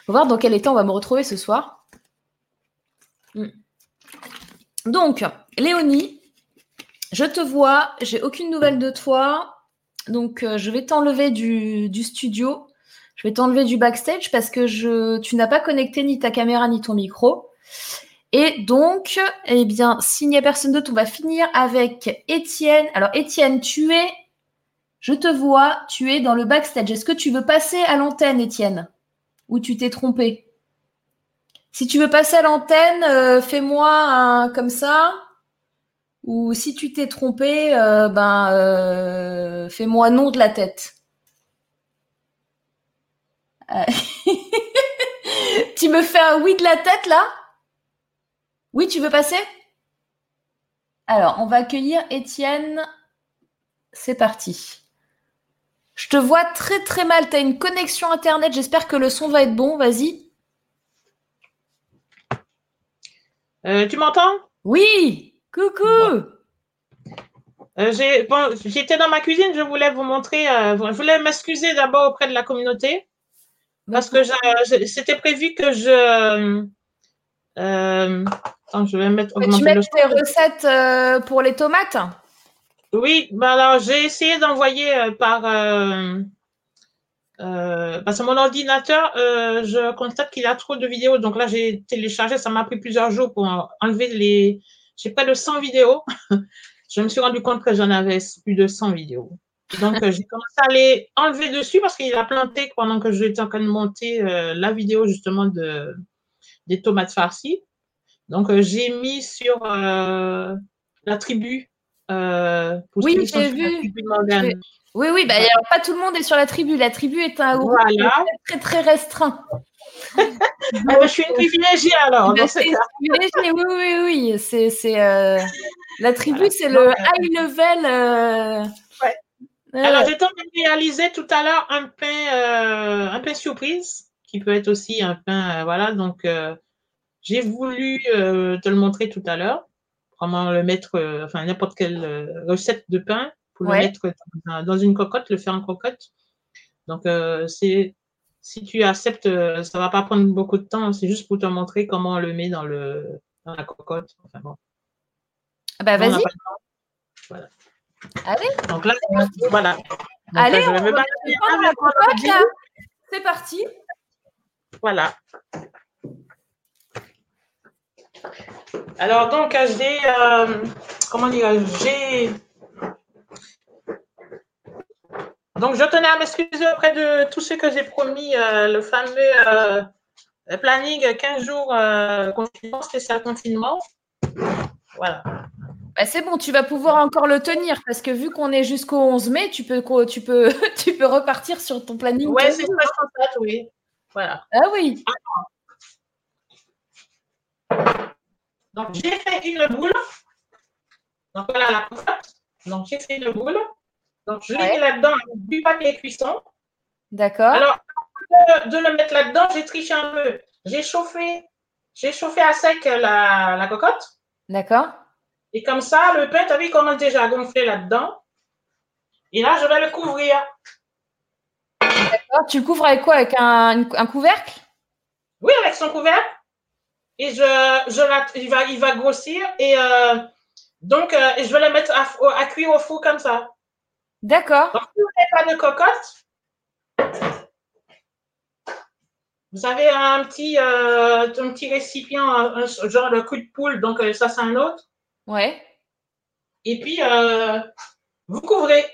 va voir dans quel état on va me retrouver ce soir. Hmm. Donc, Léonie, je te vois, j'ai aucune nouvelle de toi. Donc, euh, je vais t'enlever du, studio. Je vais t'enlever du backstage parce que tu n'as pas connecté ni ta caméra ni ton micro. Et donc, eh bien, s'il n'y a personne d'autre, on va finir avec Étienne. Alors, Étienne, tu es, je te vois, tu es dans le backstage. Est-ce que tu veux passer à l'antenne, Étienne? Ou tu t'es trompé. Si tu veux passer à l'antenne, euh, fais-moi comme ça. Ou si tu t'es trompé, euh, ben euh, fais-moi non de la tête. tu me fais un oui de la tête là? Oui, tu veux passer? Alors, on va accueillir Étienne. C'est parti. Je te vois très très mal. Tu as une connexion Internet. J'espère que le son va être bon. Vas-y. Euh, tu m'entends? Oui. Coucou. Euh, j'étais dans ma cuisine. Je voulais vous montrer. Euh, je voulais m'excuser d'abord auprès de la communauté. Parce que c'était prévu que je. attends, je vais mettre. tu mets tes recettes pour les tomates oui, bah alors j'ai essayé d'envoyer euh, par euh, euh, parce que mon ordinateur, je constate qu'il a trop de vidéos. Donc là, j'ai téléchargé, ça m'a pris plusieurs jours pour enlever les. J'ai près de 100 vidéos. je me suis rendu compte que j'en avais plus de 100 vidéos. Donc j'ai commencé à les enlever dessus parce qu'il a planté pendant que j'étais en train de monter la vidéo justement de, des tomates farcies. Donc j'ai mis sur la tribu euh, oui, j'ai vu. Oui, oui, bah, pas tout le monde est sur la tribu. La tribu est un groupe très, très restreint. Eh ben, je suis une privilégiée alors. Bah, oui, oui, oui. C'est, euh, La tribu, c'est le high level. Euh, alors, j'ai tenté de réaliser tout à l'heure un pain, un pain surprise, qui peut être aussi un pain. voilà, donc j'ai voulu te le montrer tout à l'heure comment le mettre, euh, enfin n'importe quelle euh, recette de pain pour le mettre dans, une cocotte, le faire en cocotte. Donc, euh, c'est si tu acceptes, ça va pas prendre beaucoup de temps. C'est juste pour te montrer comment on le met dans, le, dans la cocotte. Enfin, bon. Ah bah vas-y. Voilà. Allez. Donc là, voilà. Allez, on va la cocotte, C'est parti. Voilà. Alors, donc, j'ai. Euh, comment dire J'ai. Donc, je tenais à m'excuser auprès de tous ceux que j'ai promis euh, le fameux euh, planning 15 jours confinement, spécial confinement. Voilà. Bah, c'est bon, tu vas pouvoir encore le tenir parce que vu qu'on est jusqu'au 11 mai, tu peux, tu peux, tu peux repartir sur ton planning. Oui, c'est ça, oui. Voilà. Ah oui. Donc, j'ai fait une boule. Donc, voilà la cocotte. Donc, j'ai fait une boule. Donc, je l'ai mis là-dedans du papier cuisson. D'accord. Alors, de, le mettre là-dedans, j'ai triché un peu. J'ai chauffé, j'ai chauffé à sec la, la cocotte. D'accord. Et comme ça, le pain, tu as vu, commence déjà à gonfler là-dedans? Et là, je vais le couvrir. D'accord. Tu le couvres avec quoi? Avec un, un couvercle? Oui, avec son couvercle et je, je il, va, il va grossir et euh, donc euh, je vais le mettre à, cuire au four comme ça. D'accord. Donc, si vous n'avez pas de cocotte, vous avez un petit, euh, un petit récipient, un, genre de coup de poule, donc ça c'est un autre. Ouais. Et puis, vous couvrez.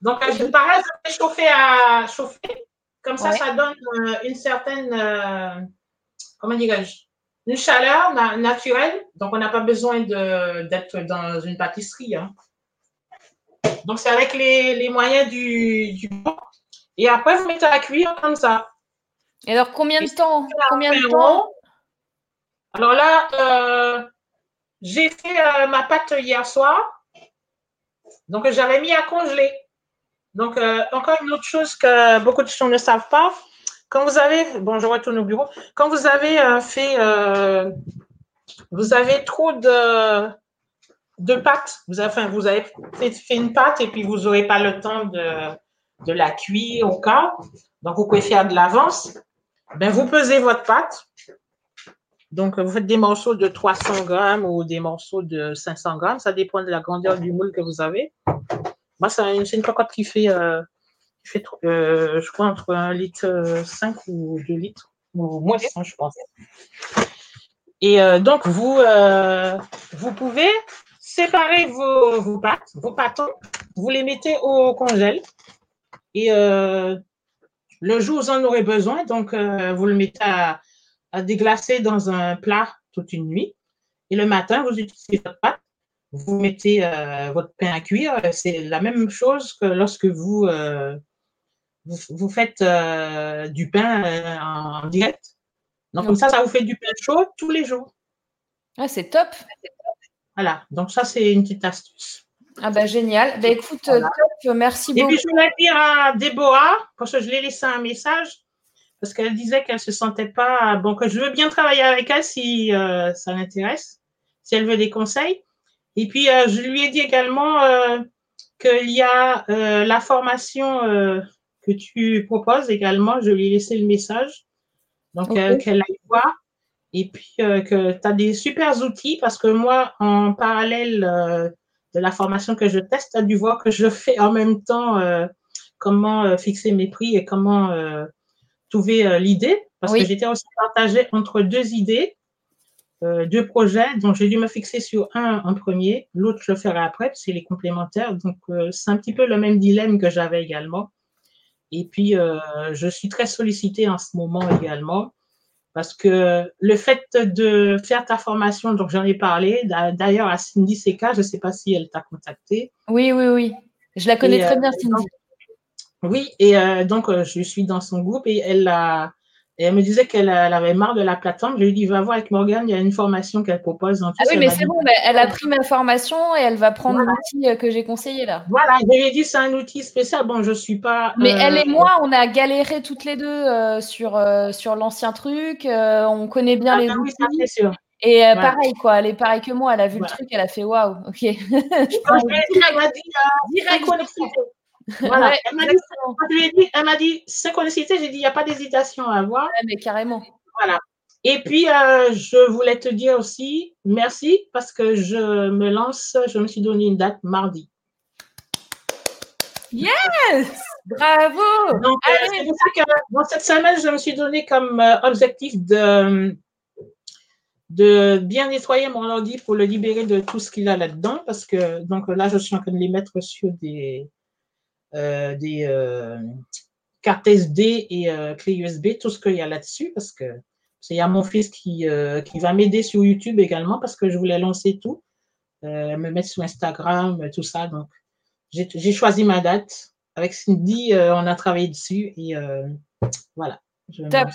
Donc, pareil, je vais chauffer à chauffer. Comme ça, ça donne une certaine comment dirais-je, une chaleur naturelle. Donc, on n'a pas besoin d'être dans une pâtisserie. Hein. Donc, c'est avec les, moyens du, du Et après, vous mettez à cuire comme ça. Et alors, combien de temps Combien de temps? Alors là, euh, j'ai fait euh, ma pâte hier soir. Donc, j'avais mis à congeler. Donc, euh, encore une autre chose que beaucoup de gens ne savent pas, quand vous avez, bon, je retourne au bureau, quand vous avez euh, fait, euh, vous avez trop de, de pâte, vous avez, vous avez fait, une pâte et puis vous n'aurez pas le temps de, de la cuire au cas, donc vous pouvez faire de l'avance, ben, vous pesez votre pâte. Donc, vous faites des morceaux de 300 grammes ou des morceaux de 500 grammes, ça dépend de la grandeur du moule que vous avez. Moi, c'est une, une cocotte qui fait euh, euh, je crois, entre 1 litre 5 euh, ou 2 litres, ou moins 100, je pense. Et euh, donc, vous, pouvez séparer vos, pâtes, vos pâtons, vous les mettez au congèle. Et le jour où vous en aurez besoin, donc vous le mettez à, à, déglacer dans un plat toute une nuit. Et le matin, vous utilisez votre pâte, vous mettez votre pain à cuire. C'est la même chose que lorsque vous vous, faites du pain en, direct? Donc, comme ça, ça vous fait du pain chaud tous les jours. Ah, c'est top. Voilà. Donc, ça, c'est une petite astuce. Ah, bah, génial. Bah, écoute, top. Merci beaucoup. Et puis, je voulais dire à Déborah, parce que je l'ai laissé un message, parce qu'elle disait qu'elle se sentait pas, bon, que je veux bien travailler avec elle si ça l'intéresse, si elle veut des conseils. Et puis, euh, je lui ai dit également euh, qu'il y a euh, la formation que tu proposes également. Je lui ai laissé le message. Donc, qu'elle aille voir. Et puis, que tu as des super outils parce que moi, en parallèle de la formation que je teste, tu as dû voir que je fais en même temps comment fixer mes prix et comment trouver l'idée. Parce que j'étais aussi partagée entre deux idées. Euh, deux projets, donc j'ai dû me fixer sur un en premier, l'autre je le ferai après, c'est les complémentaires. Donc euh, c'est un petit peu le même dilemme que j'avais également. Et puis euh, je suis très sollicitée en ce moment également parce que le fait de faire ta formation, donc j'en ai parlé, d'ailleurs à Cindy Seka, je ne sais pas si elle t'a contacté. Oui, oui, oui. Je la connais très bien, Cindy. oui, et donc je suis dans son groupe et elle a et elle me disait qu'elle avait marre de la plateforme. Je lui ai dit, va voir avec Morgane, il y a une formation qu'elle propose. ah oui, mais c'est bon, elle a pris ma formation et elle va prendre l'outil euh, que j'ai conseillé là. Voilà, je lui ai dit, c'est un outil spécial. Bon, je ne suis pas. Mais elle et euh, moi, on a galéré toutes les deux euh, sur, sur l'ancien truc. on connaît bien ah, les outils. Oui, sûr. Et pareil, quoi, elle est pareille que moi, elle a vu le truc, elle a fait waouh, ok. je direct, voilà. elle m'a dit, elle m'a dit, synchronicité, j'ai dit, il n'y a pas d'hésitation à avoir. mais carrément. Voilà. Et puis, euh, je voulais te dire aussi merci parce que je me lance, je me suis donné une date mardi. Yes! Bravo! Donc, euh, c'est pour ça que dans cette semaine, je me suis donné comme euh, objectif de, de bien nettoyer mon ordi pour le libérer de tout ce qu'il a là-dedans parce que donc là, je suis en train de les mettre sur des, des euh, cartes SD et euh, clés USB, tout ce qu'il y a là-dessus, parce que il y a mon fils qui, qui va m'aider sur YouTube également, parce que je voulais lancer tout, me mettre sur Instagram, tout ça. Donc, j'ai choisi ma date. Avec Cindy, on a travaillé dessus et voilà. Top.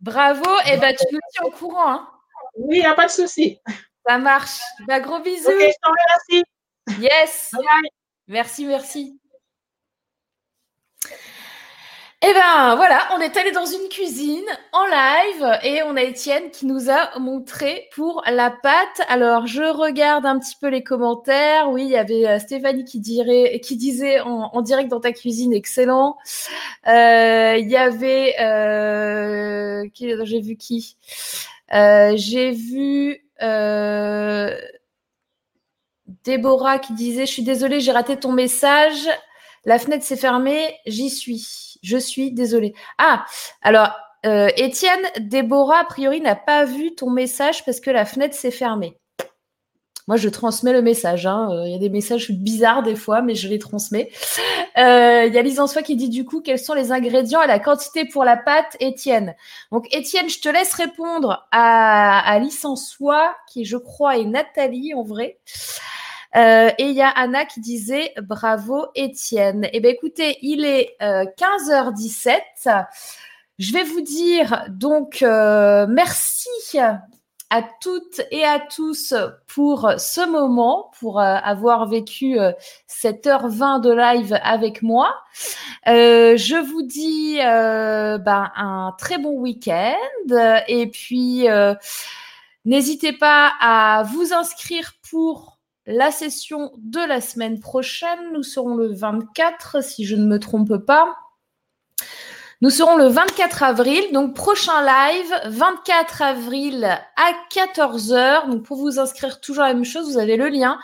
Bravo, et eh ben, tu nous tiens au courant. Hein. Oui, il n'y a pas de souci. Ça marche. Bah, gros bisous. Ok, je t'en remercie. Yes. Merci, merci. Eh bien, voilà, on est allé dans une cuisine en live et on a Étienne qui nous a montré pour la pâte. Alors, je regarde un petit peu les commentaires. Oui, il y avait euh, Stéphanie qui, dirait, qui disait en, direct dans ta cuisine, excellent. Euh, il y avait, euh, j'ai vu qui? J'ai vu Déborah qui disait Je suis désolée, j'ai raté ton message. La fenêtre s'est fermée, j'y suis. Je suis désolée. Ah, alors, euh, Étienne, Déborah, a priori, n'a pas vu ton message parce que la fenêtre s'est fermée. Moi, je transmets le message. Hein. Euh, il y a des messages bizarres des fois, mais je les transmets. Euh, il y a Lise en soi qui dit du coup quels sont les ingrédients et la quantité pour la pâte, Étienne? Donc, Étienne, je te laisse répondre à, à Lise en soi, qui je crois est Nathalie en vrai. Euh, et il y a Anna qui disait bravo Étienne. Eh bien écoutez, il est 15h17. Euh, Je vais vous dire donc euh, merci à toutes et à tous pour ce moment, pour avoir vécu cette heure 20 de live avec moi. je vous dis ben, un très bon week-end et puis n'hésitez pas à vous inscrire pour la session de la semaine prochaine. Nous serons le 24, si je ne me trompe pas. Nous serons le 24 avril, donc prochain live, 24 avril à 14h. Donc pour vous inscrire, toujours la même chose, vous avez le lien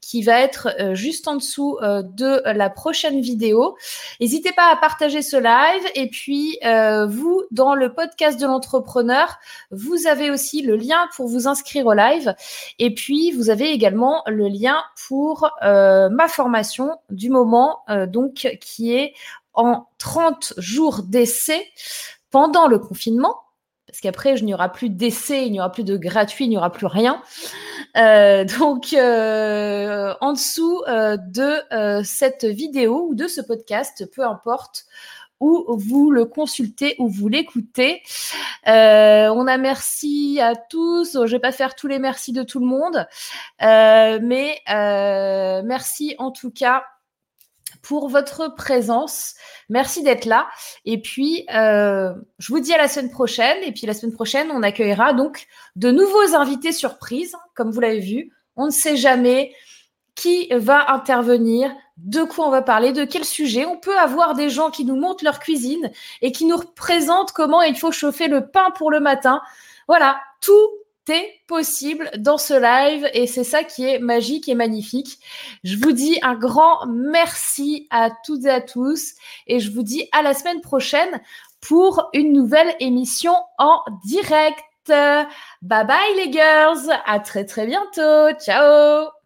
qui va être euh, juste en dessous euh, de la prochaine vidéo. N'hésitez pas à partager ce live et puis euh, vous, dans le podcast de l'entrepreneur, vous avez aussi le lien pour vous inscrire au live et puis vous avez également le lien pour ma formation du moment, donc qui est en 30 jours d'essai pendant le confinement, parce qu'après, il n'y aura plus d'essai, il n'y aura plus de gratuit, il n'y aura plus rien. donc, en dessous de cette vidéo ou de ce podcast, peu importe où vous le consultez ou vous l'écoutez. on a merci à tous. Je vais pas faire tous les merci de tout le monde, mais merci en tout cas pour votre présence. Merci d'être là. Et puis, euh, je vous dis à la semaine prochaine. Et puis, la semaine prochaine, on accueillera donc de nouveaux invités surprises, comme vous l'avez vu. On ne sait jamais qui va intervenir, de quoi on va parler, de quel sujet. On peut avoir des gens qui nous montrent leur cuisine et qui nous représentent comment il faut chauffer le pain pour le matin. Voilà, tout possible dans ce live et c'est ça qui est magique et magnifique. Je vous dis un grand merci à toutes et à tous et je vous dis à la semaine prochaine pour une nouvelle émission en direct. Bye bye les girls, à très très bientôt. Ciao